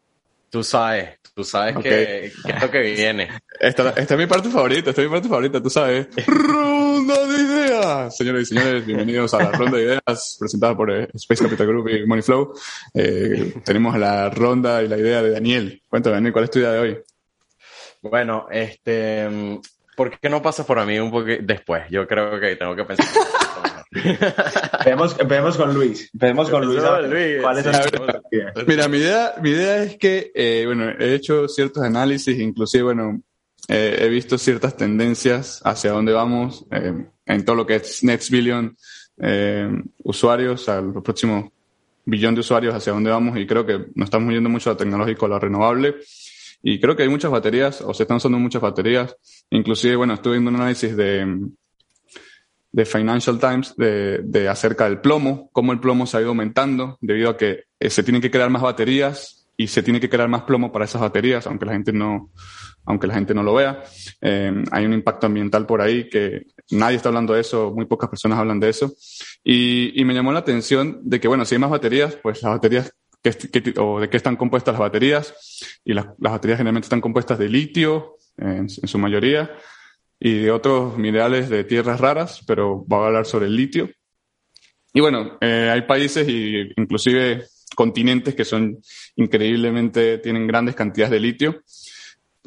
Tú sabes, tú sabes que, que, esto que viene. Esta, esta, es mi parte favorita, esta es mi parte favorita, tú sabes. ronda de ideas. Señores y señores, bienvenidos a la ronda de ideas presentada por eh, Space Capital Group y Moneyflow. Eh, tenemos la ronda y la idea de Daniel. Cuéntame, Daniel, ¿cuál es tu idea de hoy? Bueno, este, ¿por qué no pasas por mí un poco después? Yo creo que tengo que pensar. Empecemos, con Luis. Empecemos con Luis. ¿Cuál es Mira, mi idea, mi idea es que, eh, bueno, he hecho ciertos análisis, inclusive, bueno, eh, he visto ciertas tendencias hacia dónde vamos eh, en todo lo que es Next Billion usuarios, al próximo billón de usuarios, hacia dónde vamos, y creo que nos estamos yendo mucho a tecnológico, a lo renovable. Y creo que hay muchas baterías, o se están usando muchas baterías. Inclusive, bueno, estuve viendo un análisis de, de Financial Times de, de, acerca del plomo, cómo el plomo se ha ido aumentando debido a que eh, se tienen que crear más baterías y se tiene que crear más plomo para esas baterías, aunque la gente no, aunque la gente no lo vea. Eh, hay un impacto ambiental por ahí que nadie está hablando de eso, muy pocas personas hablan de eso. Y, me llamó la atención de que, bueno, si hay más baterías, pues las baterías que, o de qué están compuestas las baterías, y las, baterías generalmente están compuestas de litio en, en su mayoría, y de otros minerales de tierras raras, pero va a hablar sobre el litio. Y bueno, eh, hay países e inclusive continentes que son increíblemente, tienen grandes cantidades de litio,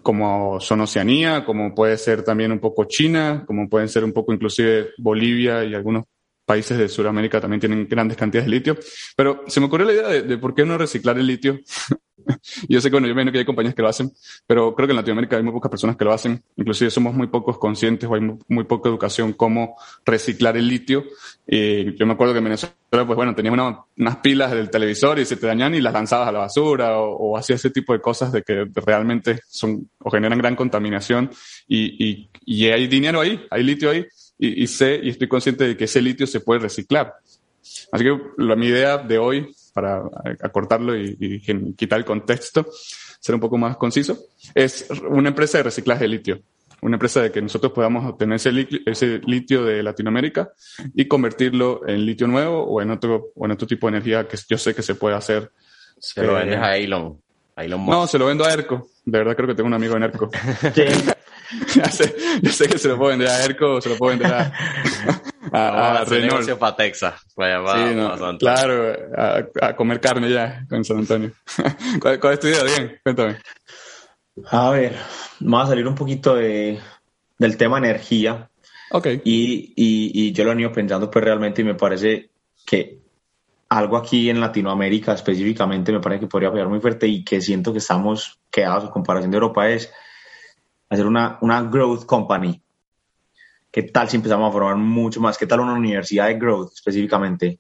como son Oceanía, como puede ser también un poco China, como pueden ser un poco inclusive Bolivia y algunos países de Sudamérica también tienen grandes cantidades de litio. Pero se me ocurrió la idea de, por qué no reciclar el litio yo sé que, bueno, yo imagino que hay compañías que lo hacen, pero creo que en Latinoamérica hay muy pocas personas que lo hacen. Inclusive somos muy pocos conscientes o hay muy, poca educación cómo reciclar el litio. Y yo me acuerdo que en Venezuela, pues bueno, tenías unas pilas del televisor y se te dañan y las lanzabas a la basura o, o hacías ese tipo de cosas de que realmente son o generan gran contaminación y, y hay dinero ahí, hay litio ahí y, y sé y estoy consciente de que ese litio se puede reciclar. Así que la, mi idea de hoy para acortarlo y, y, quitar el contexto, ser un poco más conciso, es una empresa de reciclaje de litio. Una empresa de que nosotros podamos obtener ese litio, ese litio de Latinoamérica y convertirlo en litio nuevo o en otro, o en otro tipo de energía que yo sé que se puede hacer. Se lo vendes a Elon. Elon No, se lo vendo a ERCO. De verdad creo que tengo un amigo en ERCO. ya sé, yo sé que se lo puedo vender a ERCO o se lo puedo vender a, a, a Renault. para Texas. claro, a, comer carne ya con San Antonio. ¿Cuál, es tu idea, Bien? Cuéntame. A ver, vamos a salir un poquito de, del tema energía. Ok. Y, y, y yo lo he ido pensando pues realmente y me parece que algo aquí en Latinoamérica específicamente me parece que podría pegar muy fuerte y que siento que estamos quedados en comparación de Europa es hacer una, una growth company. ¿Qué tal si empezamos a formar mucho más? ¿Qué tal una universidad de growth específicamente?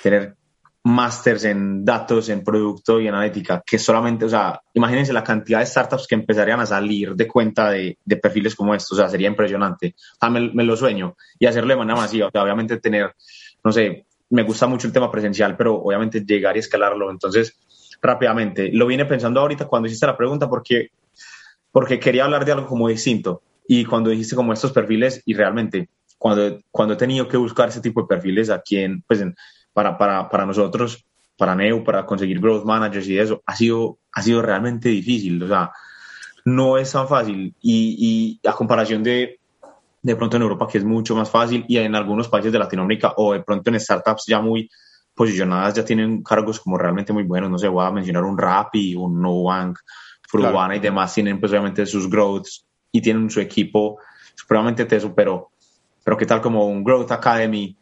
Tener másters en datos, en producto y en analítica, que solamente, o sea, imagínense la cantidad de startups que empezarían a salir de cuenta de, de perfiles como estos, o sea, sería impresionante. O me, me, lo sueño y hacerlo de manera masiva, o sea, obviamente tener, no sé, me gusta mucho el tema presencial, pero obviamente llegar y escalarlo. Entonces, rápidamente, lo vine pensando ahorita cuando hiciste la pregunta porque, porque quería hablar de algo como distinto. Y cuando dijiste como estos perfiles, y realmente, cuando, cuando he tenido que buscar ese tipo de perfiles aquí en, pues para, para, para nosotros, para Neu, para conseguir growth managers y eso, ha sido, ha sido realmente difícil. O sea, no es tan fácil. Y, y a comparación de, de pronto en Europa, que es mucho más fácil, y en algunos países de Latinoamérica, o de pronto en startups ya muy posicionadas, ya tienen cargos como realmente muy buenos. No sé, voy a mencionar un Rappi, un Nubank, Fruana y demás, tienen pues obviamente sus growths y tienen su equipo supremamente teso, pero pero qué tal como un Growth Academy,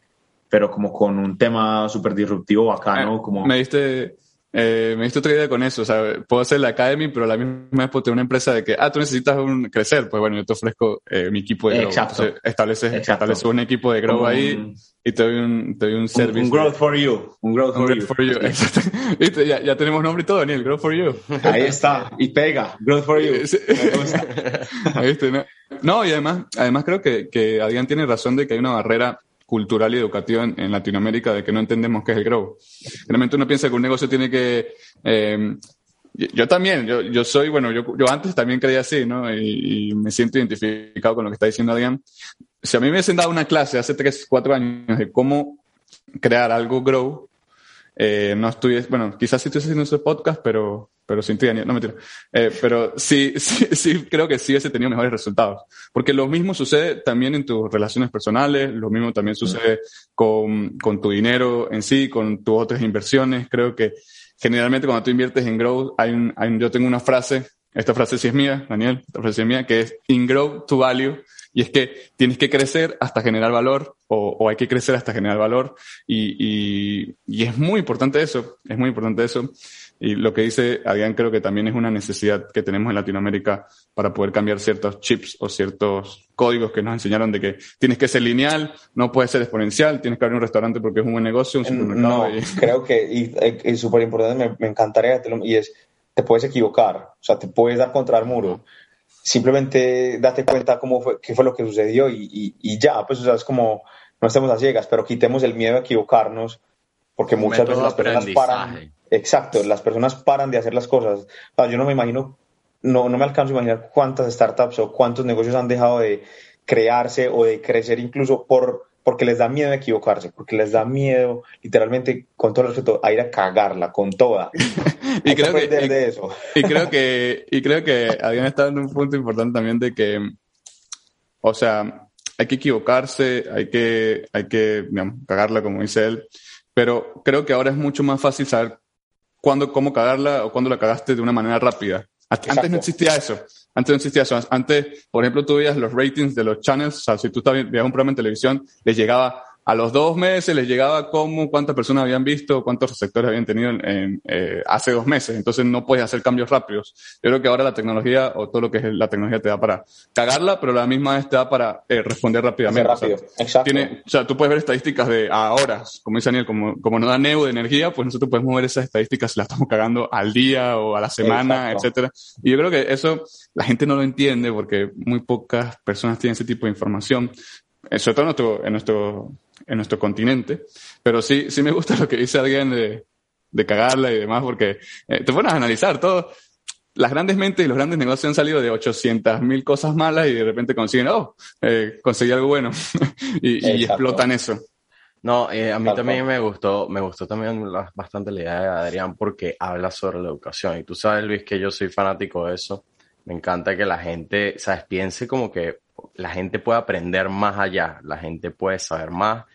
pero como con un tema súper disruptivo bacano. Ah, como... Me diste eh, me diste otra idea con eso, o sea, puedo hacer la Academy, pero a la misma vez puedo tener una empresa de que, ah, tú necesitas un, crecer, pues bueno, yo te ofrezco eh, mi equipo de Grow. Exacto. estableces, estableces, un equipo de Grow ahí y te doy un, te doy un, servicio. Un Growth for You. Un Growth for, you. for you. Exacto. ¿Viste? Ya, ya, tenemos nombre y todo, Daniel, Growth for You. Ahí está, y pega, Growth for You. Ahí está, ¿no? no, y además, además creo que, que Adrián tiene razón de que hay una barrera cultural y educativa en, Latinoamérica de que no entendemos qué es el grow. Realmente uno piensa que un negocio tiene que... Eh, yo también, yo, yo soy, bueno, yo, yo antes también creía así, ¿no? Y, me siento identificado con lo que está diciendo Adrián. Si a mí me hubiesen dado una clase hace tres, cuatro años de cómo crear algo grow, eh, no estuviese, bueno, quizás sí estuviese haciendo ese podcast, pero, pero sin ti, Daniel, no mentira. Eh, pero sí, sí, sí, creo que sí hubiese tenido mejores resultados. Porque lo mismo sucede también en tus relaciones personales, lo mismo también sucede con, con tu dinero en sí, con tus otras inversiones. Creo que generalmente cuando tú inviertes en growth, hay un, hay yo tengo una frase, esta frase sí es mía, Daniel, esta frase es mía, que es in grow to value y es que tienes que crecer hasta generar valor o, o hay que crecer hasta generar valor. Y, y, y, es muy importante eso, es muy importante eso. Y lo que dice Adrián creo que también es una necesidad que tenemos en Latinoamérica para poder cambiar ciertos chips o ciertos códigos que nos enseñaron de que tienes que ser lineal, no puedes ser exponencial, tienes que abrir un restaurante porque es un buen negocio, un supermercado. No, creo que, y es súper importante, me, me encantaría, y es, te puedes equivocar, o sea, te puedes dar contra el muro simplemente date cuenta cómo fue, qué fue lo que sucedió y, y, ya, pues o sea, es como, no estemos a ciegas, pero quitemos el miedo a equivocarnos, porque muchas veces las personas paran, exacto, las personas paran de hacer las cosas. yo no me imagino, no, no me alcanzo a imaginar cuántas startups o cuántos negocios han dejado de crearse o de crecer incluso por porque les da miedo equivocarse, porque les da miedo, literalmente, con todo respeto, a ir a cagarla con toda. y, creo que, de eso. y creo que, y creo que habían estado en un punto importante también de que, o sea, hay que equivocarse, hay que, hay que, digamos, cagarla, como dice él, pero creo que ahora es mucho más fácil saber cuándo, cómo cagarla o cuándo la cagaste de una manera rápida. Antes no existía eso. Antes no existía. Antes, por ejemplo, tú veías los ratings de los channels. O sea, si tú veías un programa en televisión, les llegaba a los dos meses les llegaba cómo, cuántas personas habían visto, cuántos sectores habían tenido en, eh, hace dos meses. Entonces no puedes hacer cambios rápidos. Yo creo que ahora la tecnología o todo lo que es la tecnología te da para cagarla, pero la misma vez te da para eh, responder rápidamente. Rápido. O sea, Tiene, o sea, tú puedes ver estadísticas de a horas, como dice Daniel, como, como no da neo de energía, pues nosotros podemos ver esas estadísticas si las estamos cagando al día o a la semana, etcétera. Y yo creo que eso la gente no lo entiende porque muy pocas personas tienen ese tipo de información. Eh, sobre todo en nuestro, en nuestro en nuestro continente. Pero sí, sí me gusta lo que dice alguien de, de cagarla y demás, porque eh, te pones a analizar todo. Las grandes mentes y los grandes negocios han salido de 800 mil cosas malas y de repente consiguen, oh, eh, conseguí algo bueno. y, y, explotan eso. No, eh, a mí también me gustó, me gustó también bastante la idea de Adrián porque habla sobre la educación. Y tú sabes, Luis, que yo soy fanático de eso. Me encanta que la gente, sabes, piense como que la gente puede aprender más allá, la gente puede saber más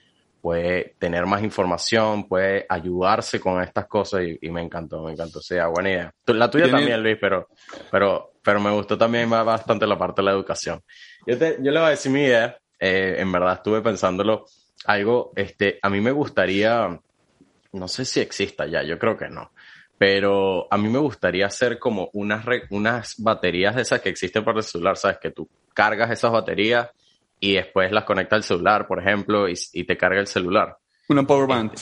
puede tener más información, puede ayudarse con estas cosas y, me encantó, me encantó. O sea, buena idea. La tuya también, Luis, pero, pero, pero me gustó también bastante la parte de la educación. Yo, te, yo le voy a decir mi idea, eh, en verdad estuve pensándolo, algo, este, a mí me gustaría, no sé si exista ya, yo creo que no, pero a mí me gustaría hacer como unas, unas baterías de esas que existen para el celular, ¿sabes? Que tú cargas esas baterías y después las conecta al celular, por ejemplo, y, te carga el celular. Una power bank.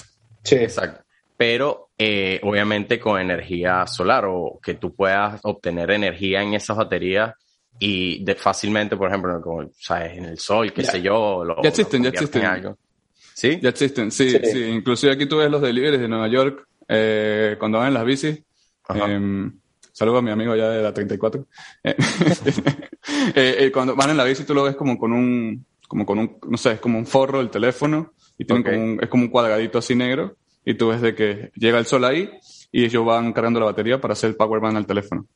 Sí. Exacto. Pero eh, obviamente con energía solar o que tú puedas obtener energía en esas baterías y de, fácilmente, por ejemplo, como, ¿sabes? en el sol, qué sé yo. Lo, ya existen, ya existen. Algo. ¿Sí? Ya existen, sí, sí, Inclusive aquí tú ves los deliveries de Nueva York eh, cuando van en las bicis. Eh, saludo a mi amigo allá de la 34. Eh, eh, cuando van en la bici tú lo ves como con un, como con un, no sé, es como un forro el teléfono y tienen como un, es como un cuadradito así negro y tú ves de que llega el sol ahí y ellos van cargando la batería para hacer el power bank al teléfono.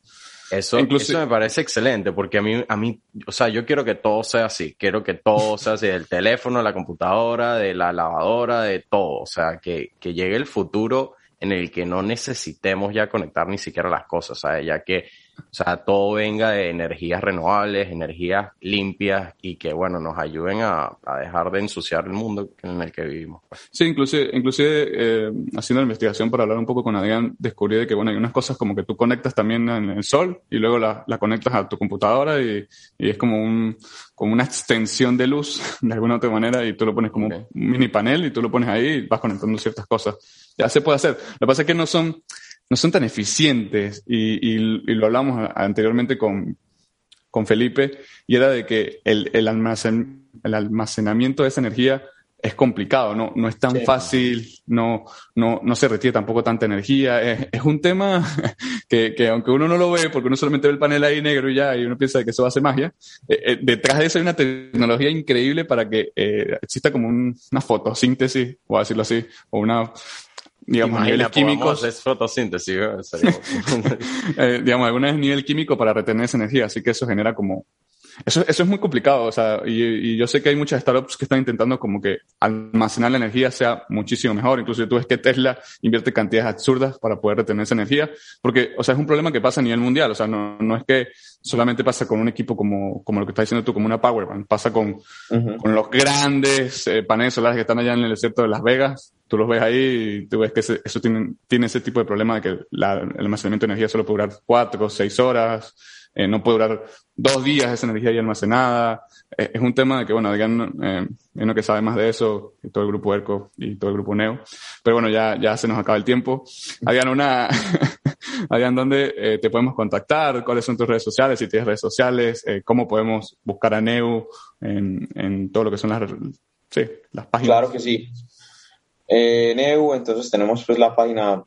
Eso, eso me parece excelente porque a mí, a mí, o sea, yo quiero que todo sea así. Quiero que todo sea así, del teléfono, la computadora, de la lavadora, de todo. O sea, que, que llegue el futuro en el que no necesitemos ya conectar ni siquiera las cosas, ¿sabes? Ya que, o sea, todo venga de energías renovables, energías limpias y que, bueno, nos ayuden a, dejar de ensuciar el mundo en el que vivimos. Pues. Sí, inclusive, inclusive eh, haciendo la investigación para hablar un poco con Adrián, descubrí de que, bueno, hay unas cosas como que tú conectas también en el sol y luego la, la conectas a tu computadora y, y es como un, como una extensión de luz de alguna otra manera y tú lo pones como un mini panel y tú lo pones ahí y vas conectando ciertas cosas. Ya se puede hacer. Lo que pasa es que no son, no son tan eficientes. Y, y, lo hablamos anteriormente con, con Felipe y era de que el, el, almacen, el almacenamiento de esa energía es complicado, no, no es tan fácil, no, no, no se retiene tampoco tanta energía. Es, es un tema que, que, aunque uno no lo ve, porque uno solamente ve el panel ahí negro y ya, y uno piensa que eso hace magia, eh, eh, detrás de eso hay una tecnología increíble para que eh, exista como una fotosíntesis, o decirlo así, o una, digamos, niveles químicos. Es fotosíntesis, eh, digamos, alguna nivel químico para retener esa energía, así que eso genera como eso, eso es muy complicado, o sea, y, y, yo sé que hay muchas startups que están intentando como que almacenar la energía sea muchísimo mejor. Incluso tú ves que Tesla invierte cantidades absurdas para poder retener esa energía, porque, o sea, es un problema que pasa a nivel mundial, o sea, no, no es que solamente pasa con un equipo como, como lo que estás diciendo tú, como una power bank, pasa con, con los grandes eh, paneles solares que están allá en el desierto de Las Vegas, tú los ves ahí y tú ves que eso tiene, tiene ese tipo de problema de que la, el almacenamiento de energía solo puede durar cuatro seis horas, eh, no puede durar dos días esa energía ya almacenada. Eh, es un tema de que, bueno, Adrián eh, es lo que sabe más de eso, y todo el grupo ERCO y todo el grupo NEO. Pero bueno, ya, ya se nos acaba el tiempo. Adrián, una, Adrián, ¿dónde eh, te podemos contactar? ¿Cuáles son tus redes sociales? Si tienes redes sociales, ¿cómo podemos buscar a NEO en, en todo lo que son las, sí, las páginas? Claro que sí. NEU, entonces tenemos pues la página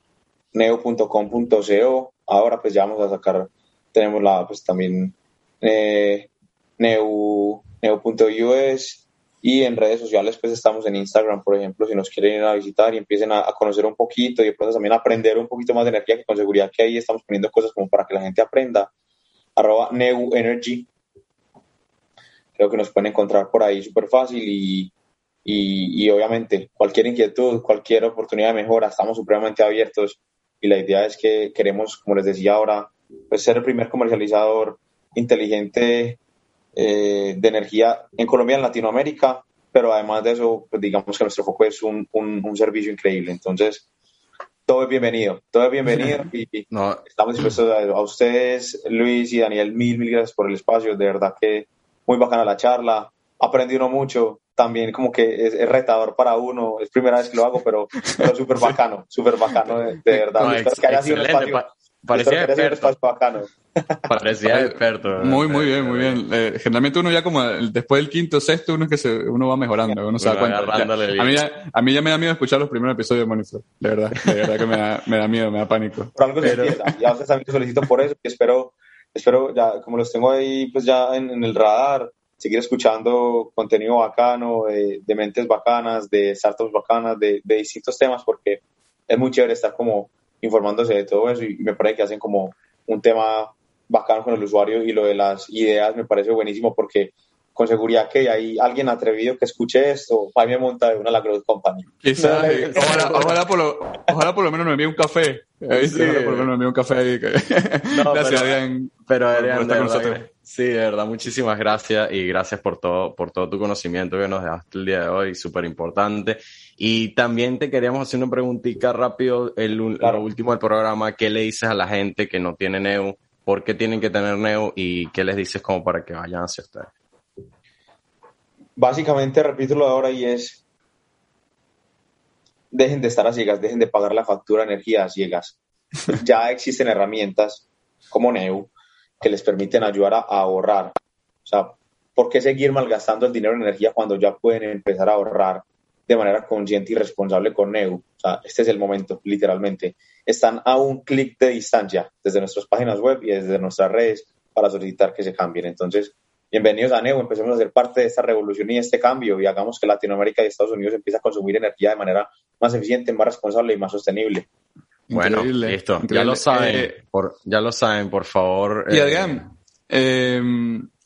neu.com.co. Ahora pues ya vamos a sacar tenemos la, pues también eh, neu, neu.us y en redes sociales pues estamos en Instagram, por ejemplo, si nos quieren ir a visitar y empiecen a, conocer un poquito y después también aprender un poquito más de energía, que con seguridad que ahí estamos poniendo cosas como para que la gente aprenda, arroba Neu Energy. Creo que nos pueden encontrar por ahí súper fácil y, y, y, obviamente cualquier inquietud, cualquier oportunidad de mejora, estamos supremamente abiertos y la idea es que queremos, como les decía ahora, pues ser el primer comercializador inteligente eh, de energía en Colombia, en Latinoamérica, pero además de eso, pues digamos que nuestro foco es un, un, servicio increíble. Entonces, todo es bienvenido, todo es bienvenido y estamos dispuestos a, ustedes, Luis y Daniel, mil, mil gracias por el espacio, de verdad que muy bacana la charla, aprendí uno mucho, también como que es, retador para uno, es primera vez que lo hago, pero, pero súper bacano, súper bacano, de, verdad. espero que haya sido un espacio Parecía experto. Parecía experto. Muy, muy bien, muy bien. Eh, generalmente uno ya como después del quinto, sexto, uno es que se, uno va mejorando, uno se da cuenta. a, mí ya, a mí ya me da miedo escuchar los primeros episodios de Moniflow. De verdad, de verdad que me da, me da miedo, me da pánico. Por algo Pero... se empieza. Ya ustedes también solicito por eso y espero, espero ya, como los tengo ahí pues ya en, el radar, seguir escuchando contenido bacano, de, de mentes bacanas, de startups bacanas, de, de distintos temas, porque es muy chévere estar como informándose de todo eso y me parece que hacen como un tema bacano con el usuario y lo de las ideas me parece buenísimo porque con seguridad que hay alguien atrevido que escuche esto, ahí me monta de una la Growth Company. ojalá, ojalá, por lo, ojalá por lo menos me envíe un café. Sí, ojalá por lo menos me envíe un café ahí. gracias, Adrián. Pero Adrián, de verdad, sí, de verdad, muchísimas gracias y gracias por todo, por todo tu conocimiento que nos dejaste el día de hoy, súper importante. Y también te queríamos hacer una preguntita rápido, el, lo último del programa, ¿qué le dices a la gente que no tiene NEU? ¿Por qué tienen que tener NEU? ¿Y qué les dices como para que vayan hacia ustedes? Básicamente, repito lo de ahora y es, dejen de estar a ciegas, dejen de pagar la factura de energía a ciegas. ya existen herramientas como NEU que les permiten ayudar a, a ahorrar. O sea, ¿por qué seguir malgastando el dinero en energía cuando ya pueden empezar a ahorrar de manera consciente y responsable con NEU. O sea, este es el momento, literalmente. Están a un clic de distancia desde nuestras páginas web y desde nuestras redes para solicitar que se cambien. Entonces, bienvenidos a NEU, empecemos a ser parte de esta revolución y este cambio y hagamos que Latinoamérica y Estados Unidos empiecen a consumir energía de manera más eficiente, más responsable y más sostenible. Bueno, listo. Ya lo saben, eh, por, ya lo saben, por favor. Y Adrián, eh,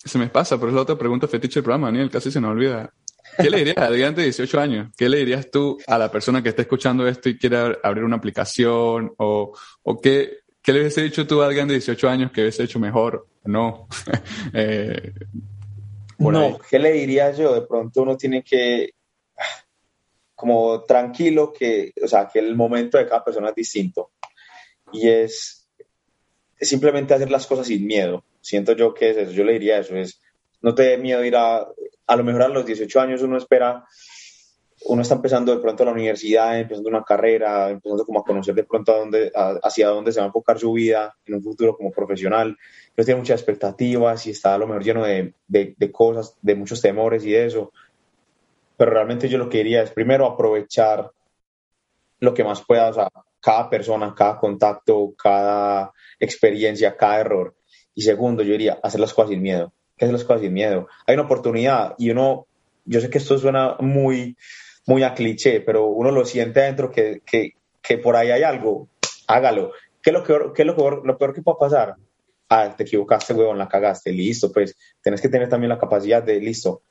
se me pasa, pero es la otra pregunta fetiche del programa, Daniel, casi se nos olvida. ¿Qué le dirías a Adrián de 18 años? ¿Qué le dirías tú a la persona que está escuchando esto y quiere abrir una aplicación? ¿O, o qué, qué le hubiese dicho tú a Adrián de 18 años que hubiese hecho mejor o no? eh, no, ¿qué le diría yo? De pronto uno tiene que, como tranquilo, que, o sea, que el momento de cada persona es distinto. Y es, es simplemente hacer las cosas sin miedo. Siento yo que es eso. Yo le diría eso, es no te dé miedo ir a, a lo mejor a los 18 años uno espera, uno está empezando de pronto la universidad, empezando una carrera, empezando como a conocer de pronto a dónde, hacia dónde se va a enfocar su vida en un futuro como profesional, no tiene muchas expectativas y está a lo mejor lleno de, de, cosas, de muchos temores y de eso, pero realmente yo lo que diría es primero aprovechar lo que más pueda, o sea, cada persona, cada contacto, cada experiencia, cada error. Y segundo, yo diría, hacer las cosas sin miedo que hacer las cosas sin miedo. Hay una oportunidad y uno, yo sé que esto suena muy, muy a cliché, pero uno lo siente adentro que, que, que por ahí hay algo, hágalo. ¿Qué es lo peor, qué es lo peor, lo peor que puede pasar? Ah, te equivocaste, huevón, la cagaste, listo, pues tenés que tener también la capacidad de, listo,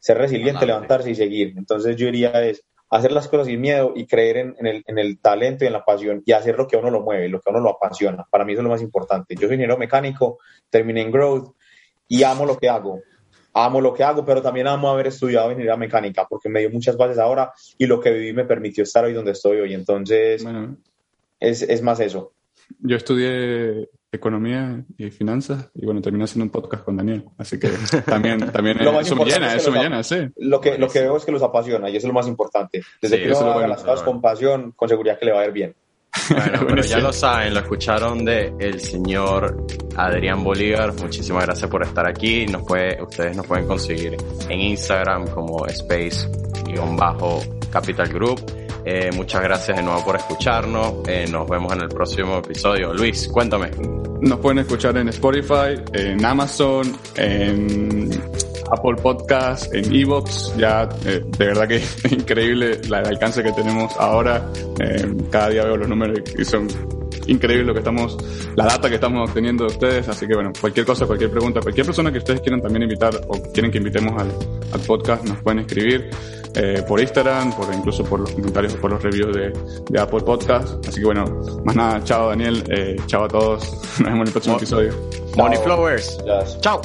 ser resiliente, levantarse y seguir. Entonces yo diría es hacer las cosas sin miedo y creer en, en, el, en, el, talento y en la pasión y hacer lo que a uno lo mueve, lo que a uno lo apasiona. Para mí eso es lo más importante. Yo soy ingeniero mecánico, terminé en Growth, y amo lo que hago. Amo lo que hago, pero también amo haber estudiado ingeniería mecánica porque me dio muchas bases ahora y lo que viví me permitió estar hoy donde estoy hoy. Entonces, es, es más eso. Yo estudié economía y finanzas y bueno, terminé haciendo un podcast con Daniel. Así que también, también eso me llena, eso me llena, sí. Lo que, lo que veo es que los apasiona y eso es lo más importante. Desde que uno haga las cosas con pasión, con seguridad que le va a ir bien. Bueno, pero ya lo saben, lo escucharon de el señor Adrián Bolívar. Muchísimas gracias por estar aquí. Nos puede, ustedes nos pueden conseguir en Instagram como Space-Capital Group. Eh, muchas gracias de nuevo por escucharnos. Eh, nos vemos en el próximo episodio. Luis, cuéntame. Nos pueden escuchar en Spotify, en Amazon, en Apple Podcast, en Evox. Ya eh, de verdad que es increíble el alcance que tenemos ahora. Eh, cada día veo los números y son increíbles lo que estamos, la data que estamos obteniendo de ustedes. Así que bueno, cualquier cosa, cualquier pregunta, cualquier persona que ustedes quieran también invitar o quieren que invitemos al, al podcast, nos pueden escribir. Eh, por Instagram, por incluso por los comentarios o por los reviews de, de, Apple Podcast. Así que bueno, más nada, chao Daniel, eh, chao a todos, nos vemos en el próximo episodio. Money Flowers, chao.